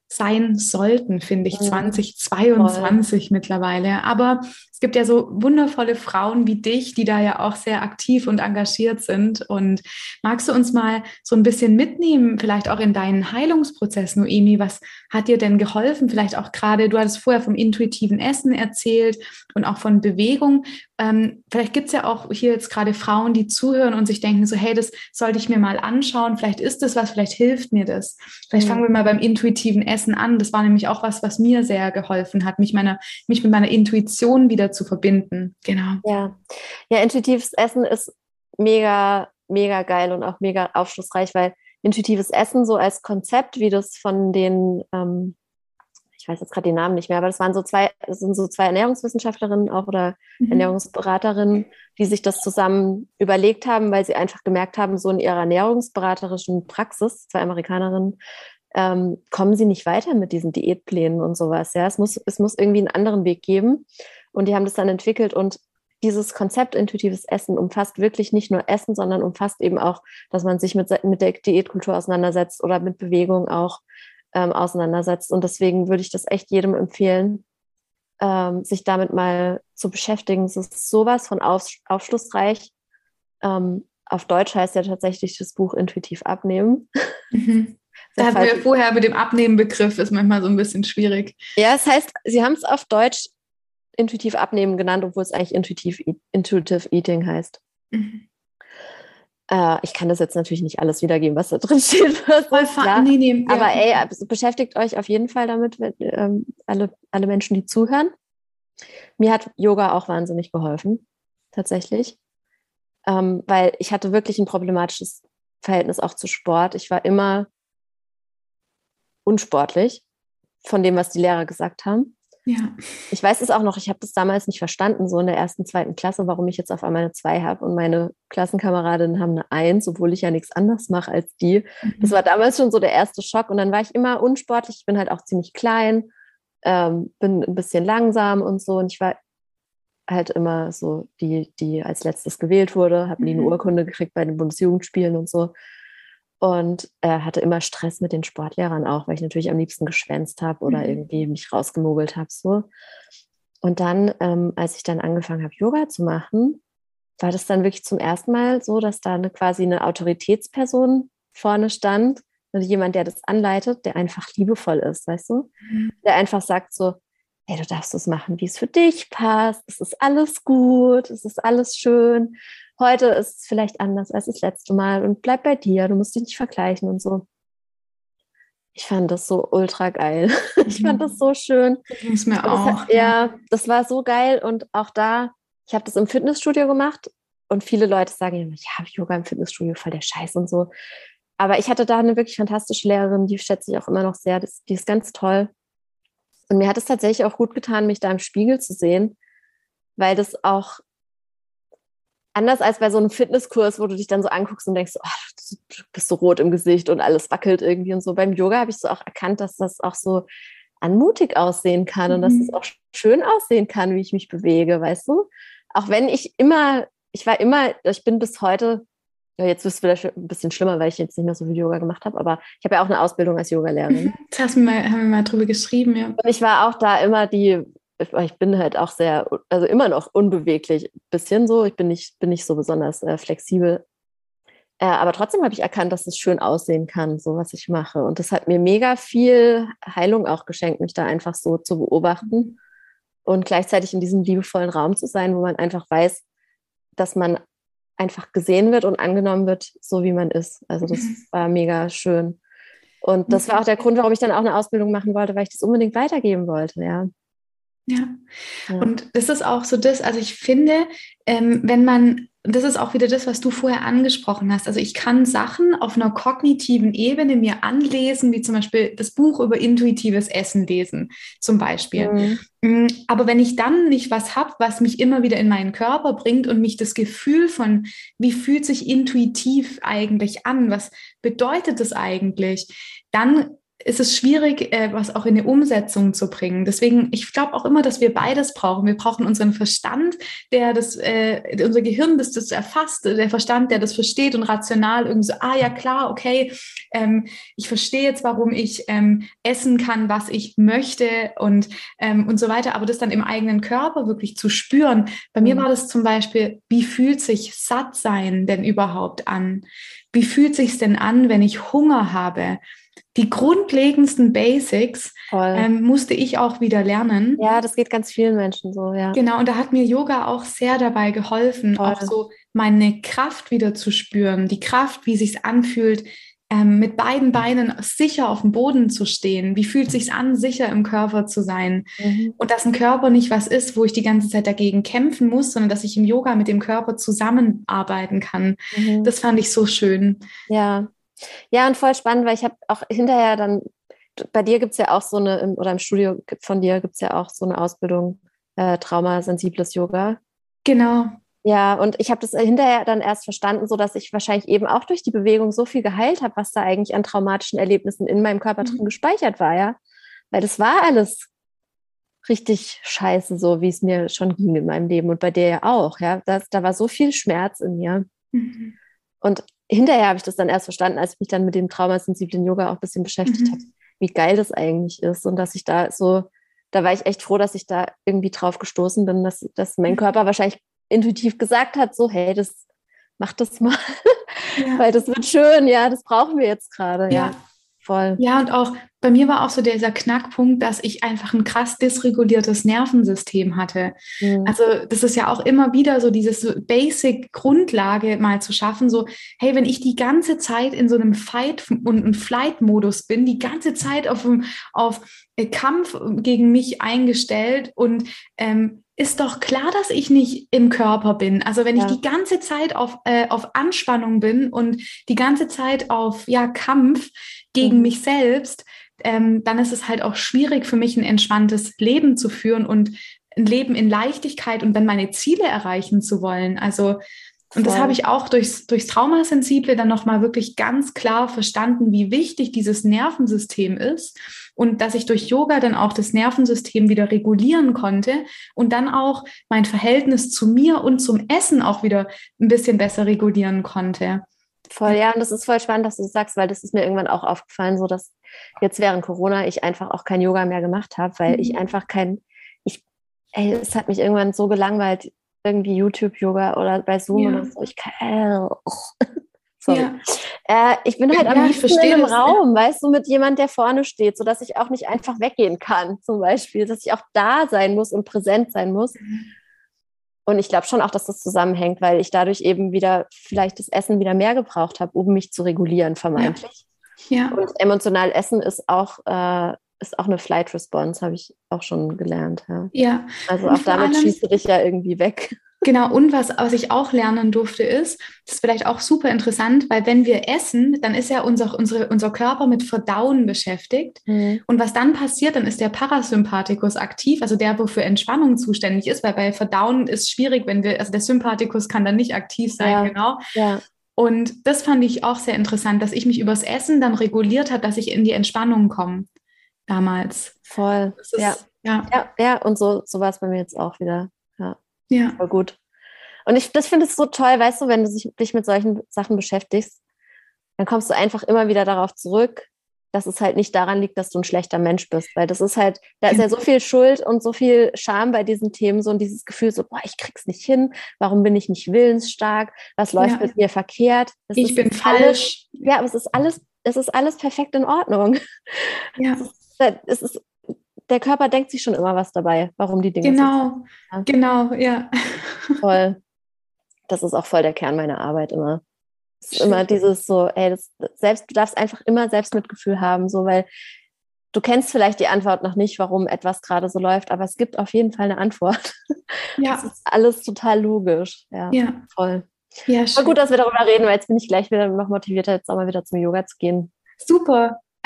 sein sollten, finde ich, 2022 Voll. mittlerweile. Aber es gibt ja so wundervolle Frauen wie dich, die da ja auch sehr aktiv und engagiert sind. Und magst du uns mal so ein bisschen mitnehmen, vielleicht auch in deinen Heilungsprozess, Noemi? Was hat dir denn geholfen? Vielleicht auch gerade, du hattest vorher vom intuitiven Essen erzählt und auch von Bewegung. Ähm, vielleicht gibt es ja auch hier jetzt gerade Frauen, die zuhören und sich denken, so, hey, das sollte ich mir mal anschauen. Vielleicht ist das was, vielleicht hilft mir das. Vielleicht mhm. fangen wir mal beim intuitiven Essen an. Das war nämlich auch was, was mir sehr geholfen hat, mich, meiner, mich mit meiner Intuition wieder zu verbinden. Genau. Ja, ja intuitives Essen ist mega, mega geil und auch mega aufschlussreich, weil intuitives Essen so als Konzept, wie das von den ähm, ich weiß jetzt gerade den Namen nicht mehr, aber das waren so zwei, das sind so zwei Ernährungswissenschaftlerinnen auch oder mhm. Ernährungsberaterinnen, die sich das zusammen überlegt haben, weil sie einfach gemerkt haben, so in ihrer ernährungsberaterischen Praxis, zwei Amerikanerinnen, ähm, kommen sie nicht weiter mit diesen Diätplänen und sowas. Ja, es muss, es muss irgendwie einen anderen Weg geben. Und die haben das dann entwickelt und dieses Konzept intuitives Essen umfasst wirklich nicht nur Essen, sondern umfasst eben auch, dass man sich mit, mit der Diätkultur auseinandersetzt oder mit Bewegung auch ähm, auseinandersetzt. Und deswegen würde ich das echt jedem empfehlen, ähm, sich damit mal zu beschäftigen. Es ist sowas von auf, aufschlussreich. Ähm, auf Deutsch heißt ja tatsächlich das Buch Intuitiv abnehmen. Mhm. Da hatten wir vorher mit dem Abnehmen-Begriff, ist manchmal so ein bisschen schwierig. Ja, es heißt, sie haben es auf Deutsch intuitiv abnehmen genannt, obwohl es eigentlich intuitiv, intuitive Eating heißt. Mhm. Äh, ich kann das jetzt natürlich nicht alles wiedergeben, was da drin steht. Voll klar. Nee, nee, ja. Aber ey, also beschäftigt euch auf jeden Fall damit, wenn, ähm, alle, alle Menschen, die zuhören. Mir hat Yoga auch wahnsinnig geholfen, tatsächlich. Ähm, weil ich hatte wirklich ein problematisches Verhältnis auch zu Sport. Ich war immer unsportlich von dem, was die Lehrer gesagt haben. Ja. Ich weiß es auch noch, ich habe das damals nicht verstanden, so in der ersten, zweiten Klasse, warum ich jetzt auf einmal eine 2 habe und meine Klassenkameradinnen haben eine 1, obwohl ich ja nichts anderes mache als die. Mhm. Das war damals schon so der erste Schock und dann war ich immer unsportlich. Ich bin halt auch ziemlich klein, ähm, bin ein bisschen langsam und so und ich war halt immer so die, die als letztes gewählt wurde, habe nie eine mhm. Urkunde gekriegt bei den Bundesjugendspielen und so und äh, hatte immer Stress mit den Sportlehrern auch, weil ich natürlich am liebsten geschwänzt habe oder mhm. irgendwie mich rausgemogelt habe. So. Und dann, ähm, als ich dann angefangen habe, Yoga zu machen, war das dann wirklich zum ersten Mal so, dass da eine, quasi eine Autoritätsperson vorne stand und jemand, der das anleitet, der einfach liebevoll ist, weißt du? Mhm. Der einfach sagt so, hey, du darfst es machen, wie es für dich passt, es ist alles gut, es ist alles schön heute ist es vielleicht anders als das letzte Mal und bleib bei dir, du musst dich nicht vergleichen und so. Ich fand das so ultra geil. Ich fand das so schön. Das mir auch. Hat, ja, das war so geil und auch da, ich habe das im Fitnessstudio gemacht und viele Leute sagen immer, ja, Yoga im Fitnessstudio, voll der Scheiß und so. Aber ich hatte da eine wirklich fantastische Lehrerin, die schätze ich auch immer noch sehr, das, die ist ganz toll. Und mir hat es tatsächlich auch gut getan, mich da im Spiegel zu sehen, weil das auch anders als bei so einem Fitnesskurs, wo du dich dann so anguckst und denkst, oh, du bist so rot im Gesicht und alles wackelt irgendwie und so. Beim Yoga habe ich so auch erkannt, dass das auch so anmutig aussehen kann mhm. und dass es mhm. auch schön aussehen kann, wie ich mich bewege, weißt du? Auch wenn ich immer, ich war immer, ich bin bis heute, ja, jetzt ist es vielleicht ein bisschen schlimmer, weil ich jetzt nicht mehr so viel Yoga gemacht habe, aber ich habe ja auch eine Ausbildung als Yogalehrerin. Das hast du mal, haben wir mal drüber geschrieben, ja. Und ich war auch da immer die ich bin halt auch sehr, also immer noch unbeweglich, bisschen so. Ich bin nicht, bin nicht so besonders äh, flexibel. Äh, aber trotzdem habe ich erkannt, dass es schön aussehen kann, so was ich mache. Und das hat mir mega viel Heilung auch geschenkt, mich da einfach so zu beobachten und gleichzeitig in diesem liebevollen Raum zu sein, wo man einfach weiß, dass man einfach gesehen wird und angenommen wird, so wie man ist. Also das mhm. war mega schön. Und das war auch der Grund, warum ich dann auch eine Ausbildung machen wollte, weil ich das unbedingt weitergeben wollte, ja. Ja. ja. Und das ist auch so das, also ich finde, ähm, wenn man, das ist auch wieder das, was du vorher angesprochen hast. Also ich kann Sachen auf einer kognitiven Ebene mir anlesen, wie zum Beispiel das Buch über intuitives Essen lesen, zum Beispiel. Mhm. Mm, aber wenn ich dann nicht was habe, was mich immer wieder in meinen Körper bringt und mich das Gefühl von, wie fühlt sich intuitiv eigentlich an, was bedeutet das eigentlich, dann ist es schwierig, äh, was auch in die Umsetzung zu bringen. Deswegen, ich glaube auch immer, dass wir beides brauchen. Wir brauchen unseren Verstand, der das, äh, unser Gehirn, das das erfasst, der Verstand, der das versteht und rational irgendwie so, ah ja klar, okay, ähm, ich verstehe jetzt, warum ich ähm, essen kann, was ich möchte und, ähm, und so weiter. Aber das dann im eigenen Körper wirklich zu spüren. Bei mir mhm. war das zum Beispiel, wie fühlt sich satt sein denn überhaupt an? Wie fühlt sich denn an, wenn ich Hunger habe? Die grundlegendsten Basics ähm, musste ich auch wieder lernen. Ja, das geht ganz vielen Menschen so, ja. Genau, und da hat mir Yoga auch sehr dabei geholfen, Voll. auch so meine Kraft wieder zu spüren, die Kraft, wie sich anfühlt, ähm, mit beiden Beinen sicher auf dem Boden zu stehen. Wie fühlt sich an, sicher im Körper zu sein? Mhm. Und dass ein Körper nicht was ist, wo ich die ganze Zeit dagegen kämpfen muss, sondern dass ich im Yoga mit dem Körper zusammenarbeiten kann. Mhm. Das fand ich so schön. Ja, ja, und voll spannend, weil ich habe auch hinterher dann, bei dir gibt es ja auch so eine, oder im Studio von dir gibt es ja auch so eine Ausbildung, äh, traumasensibles Yoga. Genau. Ja, und ich habe das hinterher dann erst verstanden, so dass ich wahrscheinlich eben auch durch die Bewegung so viel geheilt habe, was da eigentlich an traumatischen Erlebnissen in meinem Körper mhm. drin gespeichert war, ja. Weil das war alles richtig scheiße, so wie es mir schon ging in meinem Leben und bei dir ja auch, ja. Das, da war so viel Schmerz in mir. Mhm. Und hinterher habe ich das dann erst verstanden, als ich mich dann mit dem traumasensiblen Yoga auch ein bisschen beschäftigt mhm. habe, wie geil das eigentlich ist und dass ich da so, da war ich echt froh, dass ich da irgendwie drauf gestoßen bin, dass, dass mein mhm. Körper wahrscheinlich intuitiv gesagt hat, so, hey, das mach das mal, ja. weil das wird schön, ja, das brauchen wir jetzt gerade, ja. ja. Voll. Ja, und auch bei mir war auch so dieser Knackpunkt, dass ich einfach ein krass dysreguliertes Nervensystem hatte. Mhm. Also das ist ja auch immer wieder so dieses Basic Grundlage mal zu schaffen, so hey, wenn ich die ganze Zeit in so einem Fight und Flight Modus bin, die ganze Zeit auf, auf Kampf gegen mich eingestellt und ähm, ist doch klar, dass ich nicht im Körper bin. Also wenn ja. ich die ganze Zeit auf, äh, auf Anspannung bin und die ganze Zeit auf ja, Kampf gegen mhm. mich selbst, ähm, dann ist es halt auch schwierig für mich, ein entspanntes Leben zu führen und ein Leben in Leichtigkeit und dann meine Ziele erreichen zu wollen. Also und das habe ich auch durchs, durchs Traumasensible dann nochmal wirklich ganz klar verstanden, wie wichtig dieses Nervensystem ist und dass ich durch Yoga dann auch das Nervensystem wieder regulieren konnte und dann auch mein Verhältnis zu mir und zum Essen auch wieder ein bisschen besser regulieren konnte. Voll, ja, und das ist voll spannend, dass du das sagst, weil das ist mir irgendwann auch aufgefallen, so dass jetzt während Corona ich einfach auch kein Yoga mehr gemacht habe, weil mhm. ich einfach kein, ich, ey, es hat mich irgendwann so gelangweilt, irgendwie YouTube-Yoga oder bei Zoom ja. oder so. Ich kann, äh, oh. Ja. Äh, ich bin halt ja, am liebsten in einem das, Raum, ja. weißt du, mit jemand, der vorne steht, sodass ich auch nicht einfach weggehen kann, zum Beispiel, dass ich auch da sein muss und präsent sein muss. Mhm. Und ich glaube schon auch, dass das zusammenhängt, weil ich dadurch eben wieder vielleicht das Essen wieder mehr gebraucht habe, um mich zu regulieren, vermeintlich. Ja. Und emotional Essen ist auch, äh, ist auch eine Flight Response, habe ich auch schon gelernt. Ja. ja. Also auch damit schießt du dich ja irgendwie weg. Genau, und was, was ich auch lernen durfte, ist, das ist vielleicht auch super interessant, weil wenn wir essen, dann ist ja unser, unsere, unser Körper mit Verdauen beschäftigt. Mhm. Und was dann passiert, dann ist der Parasympathikus aktiv, also der, wofür Entspannung zuständig ist, weil bei Verdauen ist schwierig, wenn wir, also der Sympathikus kann dann nicht aktiv sein, ja. genau. Ja. Und das fand ich auch sehr interessant, dass ich mich übers Essen dann reguliert habe, dass ich in die Entspannung komme damals. Voll. Ist, ja. ja. Ja. ja, und so, so war es bei mir jetzt auch wieder. Ja. Voll gut. Und ich das finde es so toll, weißt du, wenn du dich mit solchen Sachen beschäftigst, dann kommst du einfach immer wieder darauf zurück, dass es halt nicht daran liegt, dass du ein schlechter Mensch bist, weil das ist halt, da ist ja so viel Schuld und so viel Scham bei diesen Themen, so und dieses Gefühl so, boah, ich krieg's nicht hin, warum bin ich nicht willensstark, was läuft ja. mit mir verkehrt? Das ich bin falsch. Alles, ja, aber es ist alles, es ist alles perfekt in Ordnung. Ja. Es ist, es ist der Körper denkt sich schon immer was dabei, warum die Dinge Genau, ja. genau, ja. Voll. Das ist auch voll der Kern meiner Arbeit immer. Es ist immer dieses so, ey, das, selbst, du darfst einfach immer Selbstmitgefühl haben, so, weil du kennst vielleicht die Antwort noch nicht, warum etwas gerade so läuft, aber es gibt auf jeden Fall eine Antwort. Ja. Das ist alles total logisch. Ja, ja. voll. Ja, schön. gut, dass wir darüber reden, weil jetzt bin ich gleich wieder noch motivierter, jetzt auch mal wieder zum Yoga zu gehen. Super.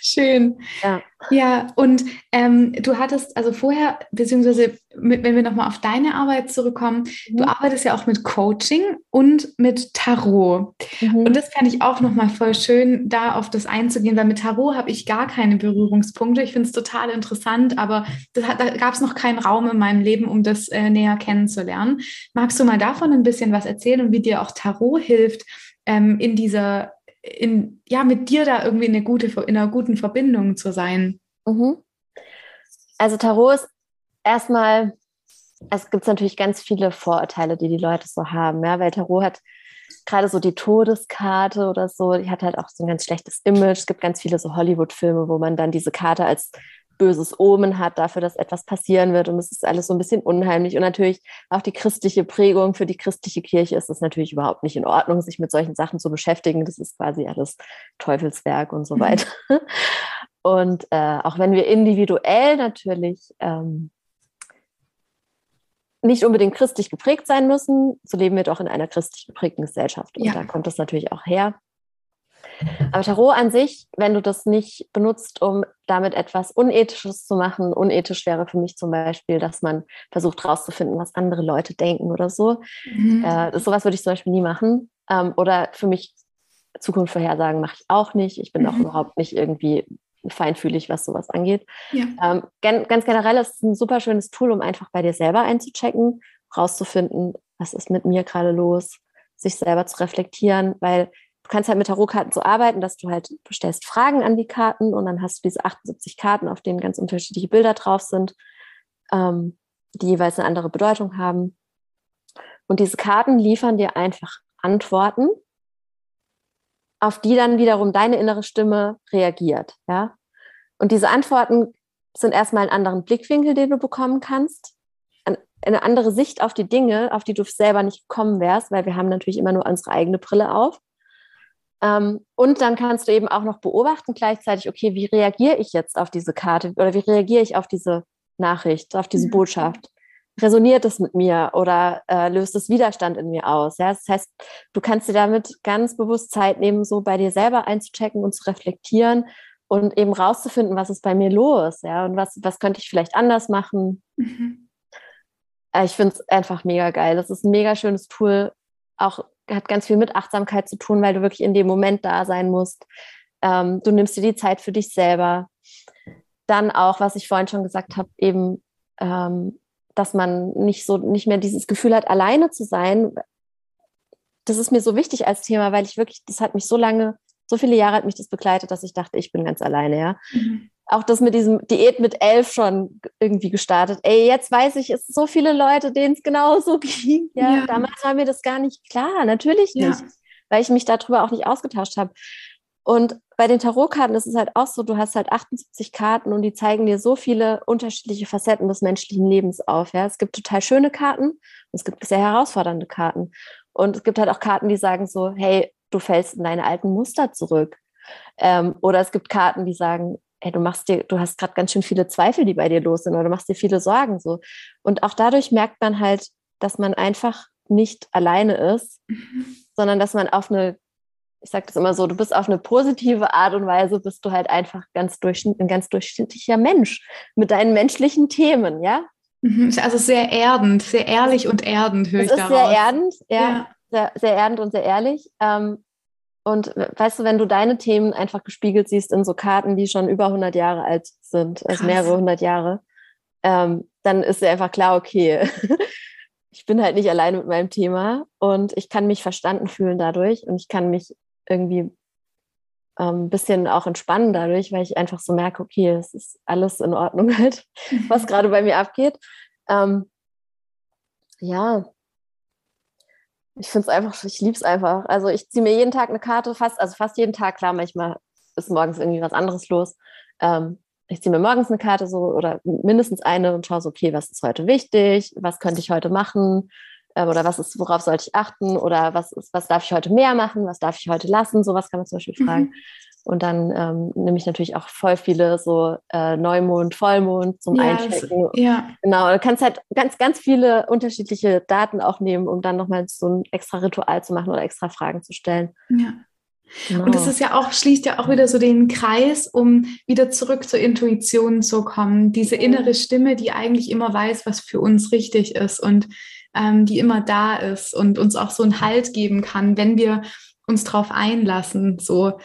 Schön. Ja. Ja, und ähm, du hattest also vorher, beziehungsweise mit, wenn wir nochmal auf deine Arbeit zurückkommen, mhm. du arbeitest ja auch mit Coaching und mit Tarot. Mhm. Und das fände ich auch nochmal voll schön, da auf das einzugehen, weil mit Tarot habe ich gar keine Berührungspunkte. Ich finde es total interessant, aber hat, da gab es noch keinen Raum in meinem Leben, um das äh, näher kennenzulernen. Magst du mal davon ein bisschen was erzählen und wie dir auch Tarot hilft, ähm, in dieser in, ja, mit dir da irgendwie eine gute, in einer guten Verbindung zu sein. Mhm. Also Tarot ist erstmal, es gibt natürlich ganz viele Vorurteile, die die Leute so haben, ja, weil Tarot hat gerade so die Todeskarte oder so, die hat halt auch so ein ganz schlechtes Image. Es gibt ganz viele so Hollywood-Filme, wo man dann diese Karte als böses Omen hat dafür, dass etwas passieren wird. Und es ist alles so ein bisschen unheimlich. Und natürlich auch die christliche Prägung für die christliche Kirche ist es natürlich überhaupt nicht in Ordnung, sich mit solchen Sachen zu beschäftigen. Das ist quasi alles Teufelswerk und so mhm. weiter. Und äh, auch wenn wir individuell natürlich ähm, nicht unbedingt christlich geprägt sein müssen, so leben wir doch in einer christlich geprägten Gesellschaft. Und ja. da kommt das natürlich auch her. Aber Tarot an sich, wenn du das nicht benutzt, um damit etwas Unethisches zu machen, unethisch wäre für mich zum Beispiel, dass man versucht herauszufinden, was andere Leute denken oder so. Mhm. Äh, sowas würde ich zum Beispiel nie machen. Ähm, oder für mich Zukunft vorhersagen mache ich auch nicht. Ich bin mhm. auch überhaupt nicht irgendwie feinfühlig, was sowas angeht. Ja. Ähm, ganz generell ist es ein super schönes Tool, um einfach bei dir selber einzuchecken, rauszufinden, was ist mit mir gerade los, sich selber zu reflektieren, weil du kannst halt mit Tarotkarten so arbeiten, dass du halt, du stellst Fragen an die Karten und dann hast du diese 78 Karten, auf denen ganz unterschiedliche Bilder drauf sind, ähm, die jeweils eine andere Bedeutung haben. Und diese Karten liefern dir einfach Antworten, auf die dann wiederum deine innere Stimme reagiert, ja. Und diese Antworten sind erstmal einen anderen Blickwinkel, den du bekommen kannst, eine andere Sicht auf die Dinge, auf die du selber nicht gekommen wärst, weil wir haben natürlich immer nur unsere eigene Brille auf. Ähm, und dann kannst du eben auch noch beobachten gleichzeitig, okay, wie reagiere ich jetzt auf diese Karte oder wie reagiere ich auf diese Nachricht, auf diese mhm. Botschaft? Resoniert es mit mir oder äh, löst es Widerstand in mir aus? Ja, das heißt, du kannst dir damit ganz bewusst Zeit nehmen, so bei dir selber einzuchecken und zu reflektieren und eben rauszufinden, was ist bei mir los, ja, und was, was könnte ich vielleicht anders machen. Mhm. Äh, ich finde es einfach mega geil. Das ist ein mega schönes Tool. Auch hat ganz viel mit Achtsamkeit zu tun, weil du wirklich in dem Moment da sein musst. Ähm, du nimmst dir die Zeit für dich selber. Dann auch, was ich vorhin schon gesagt habe, eben, ähm, dass man nicht so nicht mehr dieses Gefühl hat, alleine zu sein. Das ist mir so wichtig als Thema, weil ich wirklich, das hat mich so lange, so viele Jahre hat mich das begleitet, dass ich dachte, ich bin ganz alleine, ja. Mhm. Auch das mit diesem Diät mit elf schon irgendwie gestartet. Ey, jetzt weiß ich, es sind so viele Leute, denen es genauso ging. Ja? ja? Damals war mir das gar nicht klar, natürlich ja. nicht, weil ich mich darüber auch nicht ausgetauscht habe. Und bei den Tarotkarten ist es halt auch so, du hast halt 78 Karten und die zeigen dir so viele unterschiedliche Facetten des menschlichen Lebens auf. Ja? Es gibt total schöne Karten und es gibt sehr herausfordernde Karten. Und es gibt halt auch Karten, die sagen so, hey, du fällst in deine alten Muster zurück. Ähm, oder es gibt Karten, die sagen, hey, du machst dir, du hast gerade ganz schön viele Zweifel, die bei dir los sind, oder du machst dir viele Sorgen so. Und auch dadurch merkt man halt, dass man einfach nicht alleine ist, mhm. sondern dass man auf eine ich sage das immer so, du bist auf eine positive Art und Weise, bist du halt einfach ganz durchschnitt, ein ganz durchschnittlicher Mensch mit deinen menschlichen Themen, ja? Mhm, also sehr erdend, sehr ehrlich und erdend, höre ich daraus. sehr erdend, ja, ja. Sehr, sehr erdend und sehr ehrlich. Ähm, und weißt du, wenn du deine Themen einfach gespiegelt siehst in so Karten, die schon über 100 Jahre alt sind, also mehrere hundert Jahre, ähm, dann ist dir einfach klar, okay, ich bin halt nicht alleine mit meinem Thema und ich kann mich verstanden fühlen dadurch und ich kann mich irgendwie ein ähm, bisschen auch entspannen dadurch, weil ich einfach so merke, okay, es ist alles in Ordnung halt, was gerade bei mir abgeht. Ähm, ja, ich finde es einfach, ich liebe es einfach. Also ich ziehe mir jeden Tag eine Karte, fast, also fast jeden Tag, klar, manchmal ist morgens irgendwie was anderes los. Ähm, ich ziehe mir morgens eine Karte so oder mindestens eine und schaue so, okay, was ist heute wichtig, was könnte ich heute machen, ähm, oder was ist, worauf sollte ich achten oder was ist, was darf ich heute mehr machen, was darf ich heute lassen, sowas kann man zum Beispiel mhm. Und dann ähm, nehme ich natürlich auch voll viele so äh, Neumond, Vollmond zum yes. Einchecken. Ja. Genau, du kannst halt ganz, ganz viele unterschiedliche Daten auch nehmen, um dann nochmal so ein extra Ritual zu machen oder extra Fragen zu stellen. Ja. Genau. Und das ist ja auch, schließt ja auch wieder so den Kreis, um wieder zurück zur Intuition zu kommen. Diese innere Stimme, die eigentlich immer weiß, was für uns richtig ist. Und ähm, die immer da ist und uns auch so einen Halt geben kann, wenn wir uns darauf einlassen. So.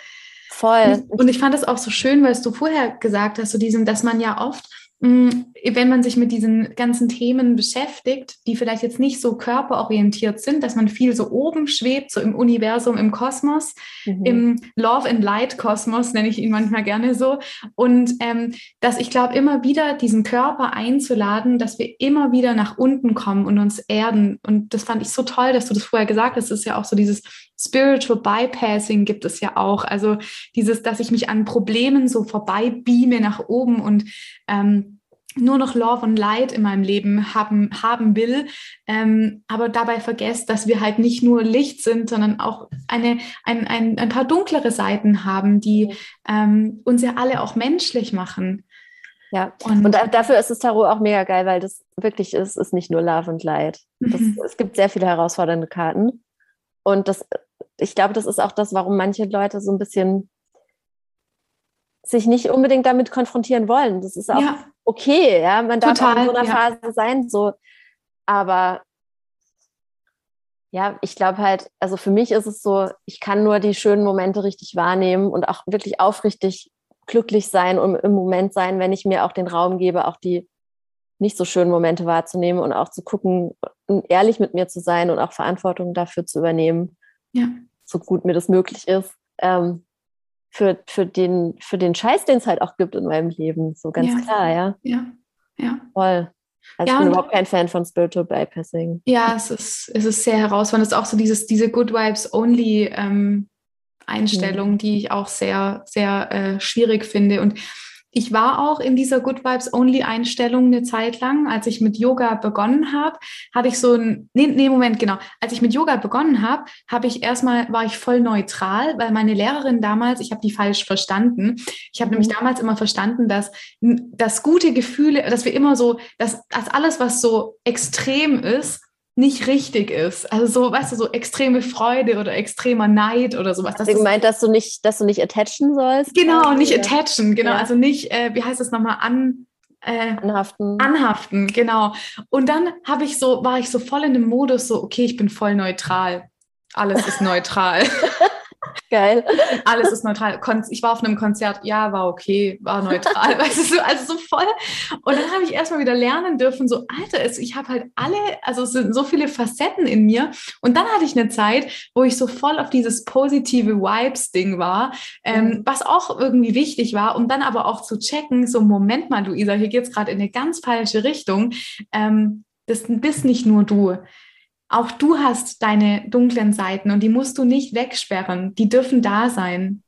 Voll. Und ich fand das auch so schön, weil du vorher gesagt hast, so diesen, dass man ja oft Mm, wenn man sich mit diesen ganzen Themen beschäftigt, die vielleicht jetzt nicht so körperorientiert sind, dass man viel so oben schwebt, so im Universum, im Kosmos, mhm. im Love and Light Kosmos, nenne ich ihn manchmal gerne so. Und ähm, dass ich glaube, immer wieder diesen Körper einzuladen, dass wir immer wieder nach unten kommen und uns erden. Und das fand ich so toll, dass du das vorher gesagt hast. Das ist ja auch so dieses Spiritual Bypassing gibt es ja auch. Also dieses, dass ich mich an Problemen so vorbei beame nach oben und ähm, nur noch Love und Light in meinem Leben haben, haben will, ähm, aber dabei vergesst, dass wir halt nicht nur Licht sind, sondern auch eine, ein, ein, ein paar dunklere Seiten haben, die ähm, uns ja alle auch menschlich machen. Ja, und, und dafür ist das Tarot auch mega geil, weil das wirklich ist, ist nicht nur Love und Light. Das, mhm. Es gibt sehr viele herausfordernde Karten. Und das, ich glaube, das ist auch das, warum manche Leute so ein bisschen sich nicht unbedingt damit konfrontieren wollen. Das ist auch ja. okay, ja. Man darf Total, auch in so einer ja. Phase sein, so. Aber ja, ich glaube halt, also für mich ist es so, ich kann nur die schönen Momente richtig wahrnehmen und auch wirklich aufrichtig glücklich sein und im Moment sein, wenn ich mir auch den Raum gebe, auch die nicht so schönen Momente wahrzunehmen und auch zu gucken, ehrlich mit mir zu sein und auch Verantwortung dafür zu übernehmen, ja. so gut mir das möglich ist. Ähm, für, für, den, für den Scheiß, den es halt auch gibt in meinem Leben. So ganz ja. klar, ja. Ja, ja. Voll. Also ja, ich bin überhaupt kein Fan von Spiritual Bypassing. Ja, es ist, es ist sehr herausfordernd. Es ist auch so dieses, diese Good Vibes Only ähm, Einstellung, mhm. die ich auch sehr, sehr äh, schwierig finde. Und ich war auch in dieser Good Vibes Only Einstellung eine Zeit lang. Als ich mit Yoga begonnen habe, hatte ich so ein, nee, nee, Moment, genau. Als ich mit Yoga begonnen habe, habe ich erstmal, war ich voll neutral, weil meine Lehrerin damals, ich habe die falsch verstanden. Ich habe mhm. nämlich damals immer verstanden, dass, dass gute Gefühle, dass wir immer so, dass, dass alles, was so extrem ist, nicht richtig ist. Also so, weißt du, so extreme Freude oder extremer Neid oder sowas. Hast du gemeint, dass du nicht, dass du nicht attachen sollst? Genau, nicht attachen, genau. Ja. Also nicht, äh, wie heißt das nochmal, an, äh, anhaften. Anhaften, genau. Und dann habe ich so, war ich so voll in dem Modus, so, okay, ich bin voll neutral. Alles ist neutral. Geil. Alles ist neutral. Ich war auf einem Konzert, ja, war okay, war neutral. weißt du, also so voll. Und dann habe ich erstmal wieder lernen dürfen, so, Alter, ich habe halt alle, also es sind so viele Facetten in mir. Und dann hatte ich eine Zeit, wo ich so voll auf dieses positive Vibes-Ding war, ähm, mhm. was auch irgendwie wichtig war, um dann aber auch zu checken, so, Moment mal, Luisa, hier geht es gerade in eine ganz falsche Richtung. Ähm, das bist nicht nur du auch du hast deine dunklen Seiten und die musst du nicht wegsperren. Die dürfen da sein.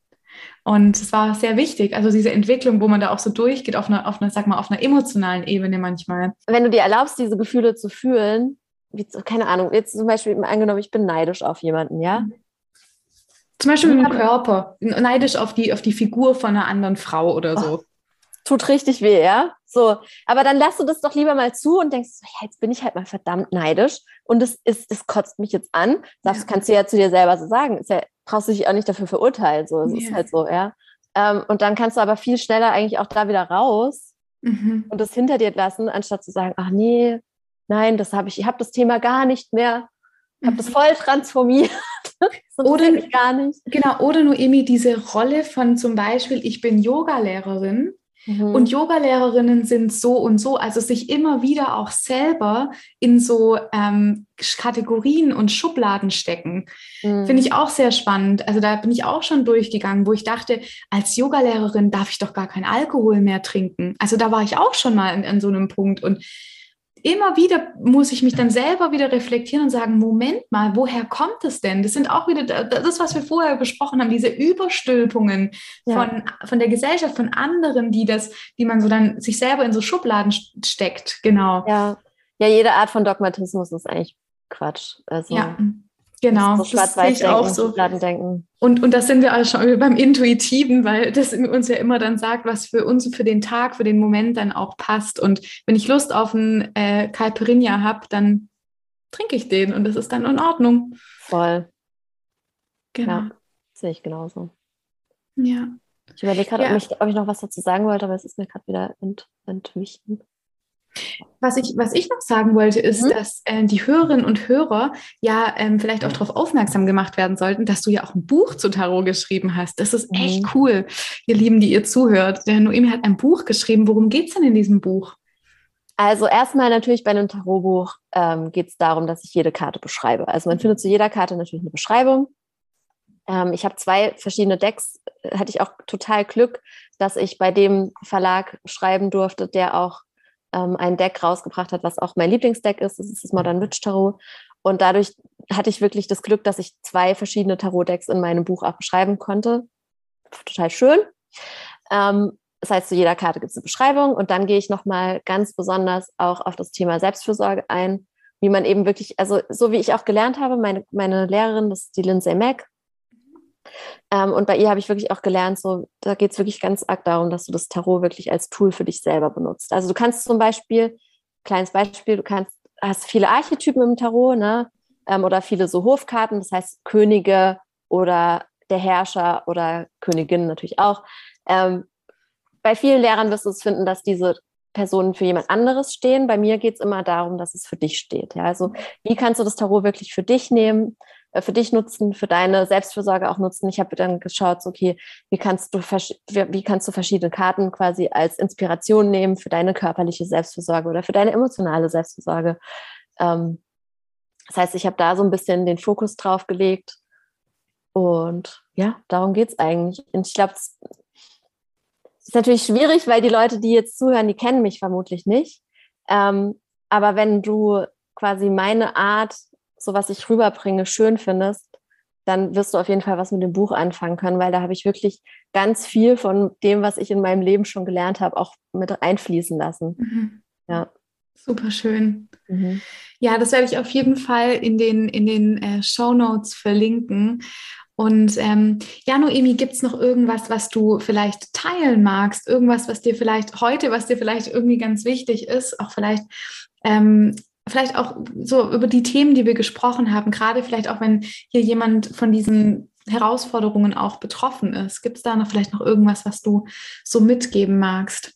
Und es war sehr wichtig, also diese Entwicklung, wo man da auch so durchgeht, auf einer, auf einer, sag mal, auf einer emotionalen Ebene manchmal. Wenn du dir erlaubst, diese Gefühle zu fühlen, wie, keine Ahnung, jetzt zum Beispiel angenommen, ich bin neidisch auf jemanden, ja? Zum Beispiel mit dem Körper, neidisch auf die, auf die Figur von einer anderen Frau oder so. Oh, tut richtig weh, ja? So, aber dann lass du das doch lieber mal zu und denkst, ja, jetzt bin ich halt mal verdammt neidisch und es ist, es kotzt mich jetzt an. Das ja. kannst du ja zu dir selber so sagen. Ja, brauchst du dich auch nicht dafür verurteilen. So, es ja. ist halt so, ja. Ähm, und dann kannst du aber viel schneller eigentlich auch da wieder raus mhm. und das hinter dir lassen, anstatt zu sagen, ach nee, nein, das habe ich, ich habe das Thema gar nicht mehr. Ich habe das mhm. voll transformiert. oder gar nicht. Genau, oder Noemi, diese Rolle von zum Beispiel, ich bin Yogalehrerin Mhm. Und Yogalehrerinnen sind so und so, also sich immer wieder auch selber in so ähm, Kategorien und Schubladen stecken, mhm. finde ich auch sehr spannend. Also da bin ich auch schon durchgegangen, wo ich dachte, als Yogalehrerin darf ich doch gar kein Alkohol mehr trinken. Also da war ich auch schon mal an so einem Punkt und immer wieder muss ich mich dann selber wieder reflektieren und sagen, Moment mal, woher kommt es denn? Das sind auch wieder das, was wir vorher besprochen haben, diese Überstülpungen ja. von, von der Gesellschaft, von anderen, die das, die man so dann sich selber in so Schubladen steckt, genau. Ja, ja jede Art von Dogmatismus ist eigentlich Quatsch. Also ja. Genau, das, das sehe ich auch so. Und, und das sind wir auch schon beim Intuitiven, weil das uns ja immer dann sagt, was für uns für den Tag, für den Moment dann auch passt. Und wenn ich Lust auf einen äh, Caipirinha habe, dann trinke ich den und das ist dann in Ordnung. Voll. Genau. Ja, sehe ich genauso. Ja. Ich überlege gerade, ja. ob, ob, ich noch was dazu sagen wollte, aber es ist mir gerade wieder ent, entwichen. Was ich, was ich noch sagen wollte, ist, mhm. dass äh, die Hörerinnen und Hörer ja ähm, vielleicht auch darauf aufmerksam gemacht werden sollten, dass du ja auch ein Buch zu Tarot geschrieben hast. Das ist echt mhm. cool, ihr Lieben, die ihr zuhört. Der Noemi hat ein Buch geschrieben. Worum geht es denn in diesem Buch? Also erstmal natürlich bei einem Tarotbuch ähm, geht es darum, dass ich jede Karte beschreibe. Also man findet zu jeder Karte natürlich eine Beschreibung. Ähm, ich habe zwei verschiedene Decks, äh, hatte ich auch total Glück, dass ich bei dem Verlag schreiben durfte, der auch ähm, ein Deck rausgebracht hat, was auch mein Lieblingsdeck ist. Das ist das Modern Witch Tarot. Und dadurch hatte ich wirklich das Glück, dass ich zwei verschiedene Tarot-Decks in meinem Buch auch beschreiben konnte. Total schön. Ähm, das heißt, zu jeder Karte gibt es eine Beschreibung und dann gehe ich nochmal ganz besonders auch auf das Thema Selbstfürsorge ein, wie man eben wirklich, also so wie ich auch gelernt habe, meine, meine Lehrerin, das ist die Lindsay Mack, ähm, und bei ihr habe ich wirklich auch gelernt, so, da geht es wirklich ganz arg darum, dass du das Tarot wirklich als Tool für dich selber benutzt. Also du kannst zum Beispiel, kleines Beispiel, du kannst, hast viele Archetypen im Tarot, ne? Ähm, oder viele so Hofkarten, das heißt Könige oder der Herrscher oder Königin natürlich auch. Ähm, bei vielen Lehrern wirst du es finden, dass diese Personen für jemand anderes stehen. Bei mir geht es immer darum, dass es für dich steht. Ja? Also wie kannst du das Tarot wirklich für dich nehmen? Äh, für dich nutzen, für deine Selbstfürsorge auch nutzen. Ich habe dann geschaut, okay, wie kannst du wie kannst du verschiedene Karten quasi als Inspiration nehmen für deine körperliche Selbstfürsorge oder für deine emotionale Selbstfürsorge. Ähm, das heißt, ich habe da so ein bisschen den Fokus drauf gelegt. Und ja, darum geht es eigentlich. Und ich glaube, es ist natürlich schwierig, weil die Leute, die jetzt zuhören, die kennen mich vermutlich nicht. Ähm, aber wenn du quasi meine Art so was ich rüberbringe, schön findest, dann wirst du auf jeden Fall was mit dem Buch anfangen können, weil da habe ich wirklich ganz viel von dem, was ich in meinem Leben schon gelernt habe, auch mit einfließen lassen. Mhm. Ja. Super schön. Mhm. Ja, das werde ich auf jeden Fall in den, in den äh, Show Notes verlinken. Und ähm, ja, Noemi, gibt es noch irgendwas, was du vielleicht teilen magst? Irgendwas, was dir vielleicht heute, was dir vielleicht irgendwie ganz wichtig ist, auch vielleicht, ähm, vielleicht auch so über die Themen, die wir gesprochen haben, gerade vielleicht auch, wenn hier jemand von diesen Herausforderungen auch betroffen ist. Gibt es da noch vielleicht noch irgendwas, was du so mitgeben magst?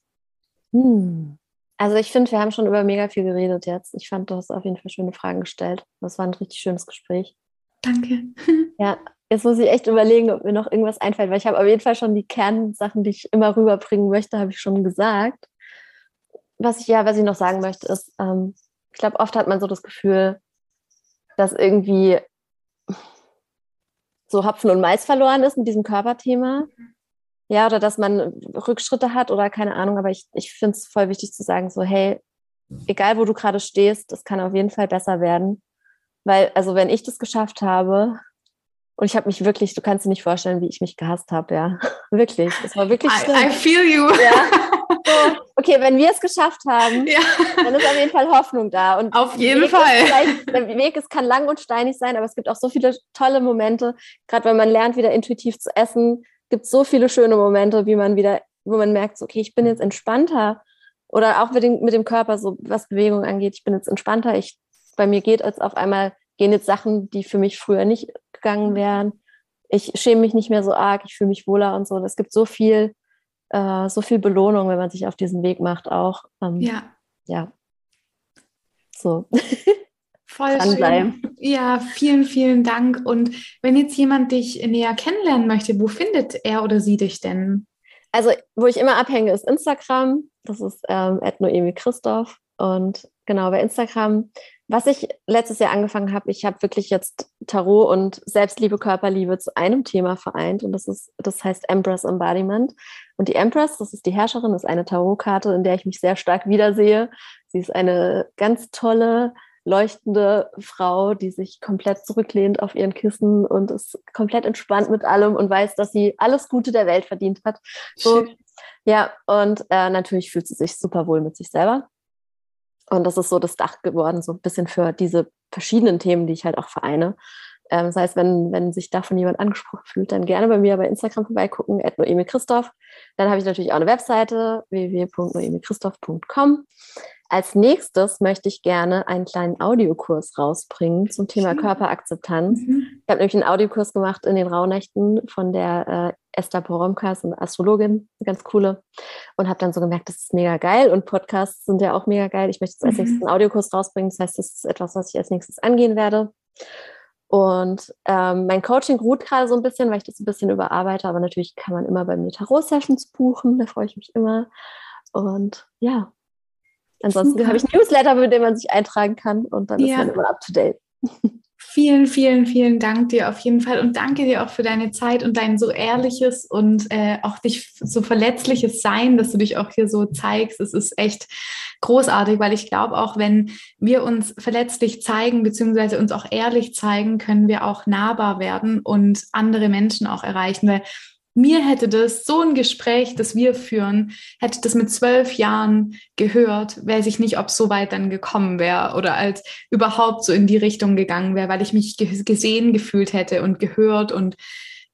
Hm. Also ich finde, wir haben schon über mega viel geredet jetzt. Ich fand, du hast auf jeden Fall schöne Fragen gestellt. Das war ein richtig schönes Gespräch. Danke. Ja, jetzt muss ich echt überlegen, ob mir noch irgendwas einfällt, weil ich habe auf jeden Fall schon die Kernsachen, die ich immer rüberbringen möchte, habe ich schon gesagt. Was ich ja, was ich noch sagen möchte, ist, ähm, ich glaube, oft hat man so das Gefühl, dass irgendwie so Hopfen und Mais verloren ist mit diesem Körperthema. Ja, oder dass man Rückschritte hat oder keine Ahnung, aber ich, ich finde es voll wichtig zu sagen, so, hey, egal wo du gerade stehst, das kann auf jeden Fall besser werden. Weil, also wenn ich das geschafft habe, und ich habe mich wirklich, du kannst dir nicht vorstellen, wie ich mich gehasst habe, ja. wirklich. Es war wirklich schlimm. I, I feel you. Ja. So, okay, wenn wir es geschafft haben, ja. dann ist auf jeden Fall Hoffnung da. Und auf jeden Fall. Der Weg ist, kann lang und steinig sein, aber es gibt auch so viele tolle Momente. Gerade wenn man lernt, wieder intuitiv zu essen, gibt es so viele schöne Momente, wie man wieder, wo man merkt, okay, ich bin jetzt entspannter. Oder auch mit dem, mit dem Körper, so was Bewegung angeht, ich bin jetzt entspannter. Ich, bei mir geht es auf einmal gehen jetzt Sachen, die für mich früher nicht gegangen wären. Ich schäme mich nicht mehr so arg, ich fühle mich wohler und so. Es gibt so viel, äh, so viel Belohnung, wenn man sich auf diesen Weg macht, auch. Ähm, ja. Ja. So. Voll schön. Ja, vielen, vielen Dank. Und wenn jetzt jemand dich näher kennenlernen möchte, wo findet er oder sie dich denn? Also, wo ich immer abhänge, ist Instagram. Das ist ähm, Noemi Christoph. Und genau bei Instagram was ich letztes Jahr angefangen habe, ich habe wirklich jetzt Tarot und Selbstliebe, Körperliebe zu einem Thema vereint und das ist, das heißt Empress Embodiment. Und die Empress, das ist die Herrscherin, ist eine Tarotkarte, in der ich mich sehr stark wiedersehe. Sie ist eine ganz tolle, leuchtende Frau, die sich komplett zurücklehnt auf ihren Kissen und ist komplett entspannt mit allem und weiß, dass sie alles Gute der Welt verdient hat. So, ja, und äh, natürlich fühlt sie sich super wohl mit sich selber. Und das ist so das Dach geworden, so ein bisschen für diese verschiedenen Themen, die ich halt auch vereine. Ähm, das heißt, wenn, wenn sich davon jemand angesprochen fühlt, dann gerne bei mir bei Instagram vorbeigucken, Noemi Christoph. Dann habe ich natürlich auch eine Webseite, www.noemichristoph.com. Als nächstes möchte ich gerne einen kleinen Audiokurs rausbringen zum Thema Körperakzeptanz. Mhm. Ich habe nämlich einen Audiokurs gemacht in den Rauhnächten von der äh, Esther Poromka, ist eine Astrologin, eine ganz coole. Und habe dann so gemerkt, das ist mega geil und Podcasts sind ja auch mega geil. Ich möchte jetzt als mhm. nächstes einen Audiokurs rausbringen. Das heißt, das ist etwas, was ich als nächstes angehen werde. Und ähm, mein Coaching ruht gerade so ein bisschen, weil ich das ein bisschen überarbeite. Aber natürlich kann man immer bei mir Tarot-Sessions buchen. Da freue ich mich immer. Und ja, Ansonsten habe ich Newsletter, mit dem man sich eintragen kann und dann ja. ist man immer up to date. Vielen, vielen, vielen Dank dir auf jeden Fall und danke dir auch für deine Zeit und dein so ehrliches und äh, auch dich so verletzliches Sein, dass du dich auch hier so zeigst. Es ist echt großartig, weil ich glaube, auch wenn wir uns verletzlich zeigen, beziehungsweise uns auch ehrlich zeigen, können wir auch nahbar werden und andere Menschen auch erreichen, weil mir hätte das, so ein Gespräch, das wir führen, hätte das mit zwölf Jahren gehört, weiß ich nicht, ob es so weit dann gekommen wäre oder als überhaupt so in die Richtung gegangen wäre, weil ich mich gesehen gefühlt hätte und gehört und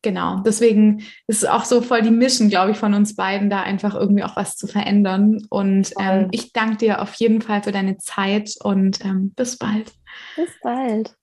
genau. Deswegen ist es auch so voll die Mission, glaube ich, von uns beiden, da einfach irgendwie auch was zu verändern. Und ähm, ich danke dir auf jeden Fall für deine Zeit und ähm, bis bald. Bis bald.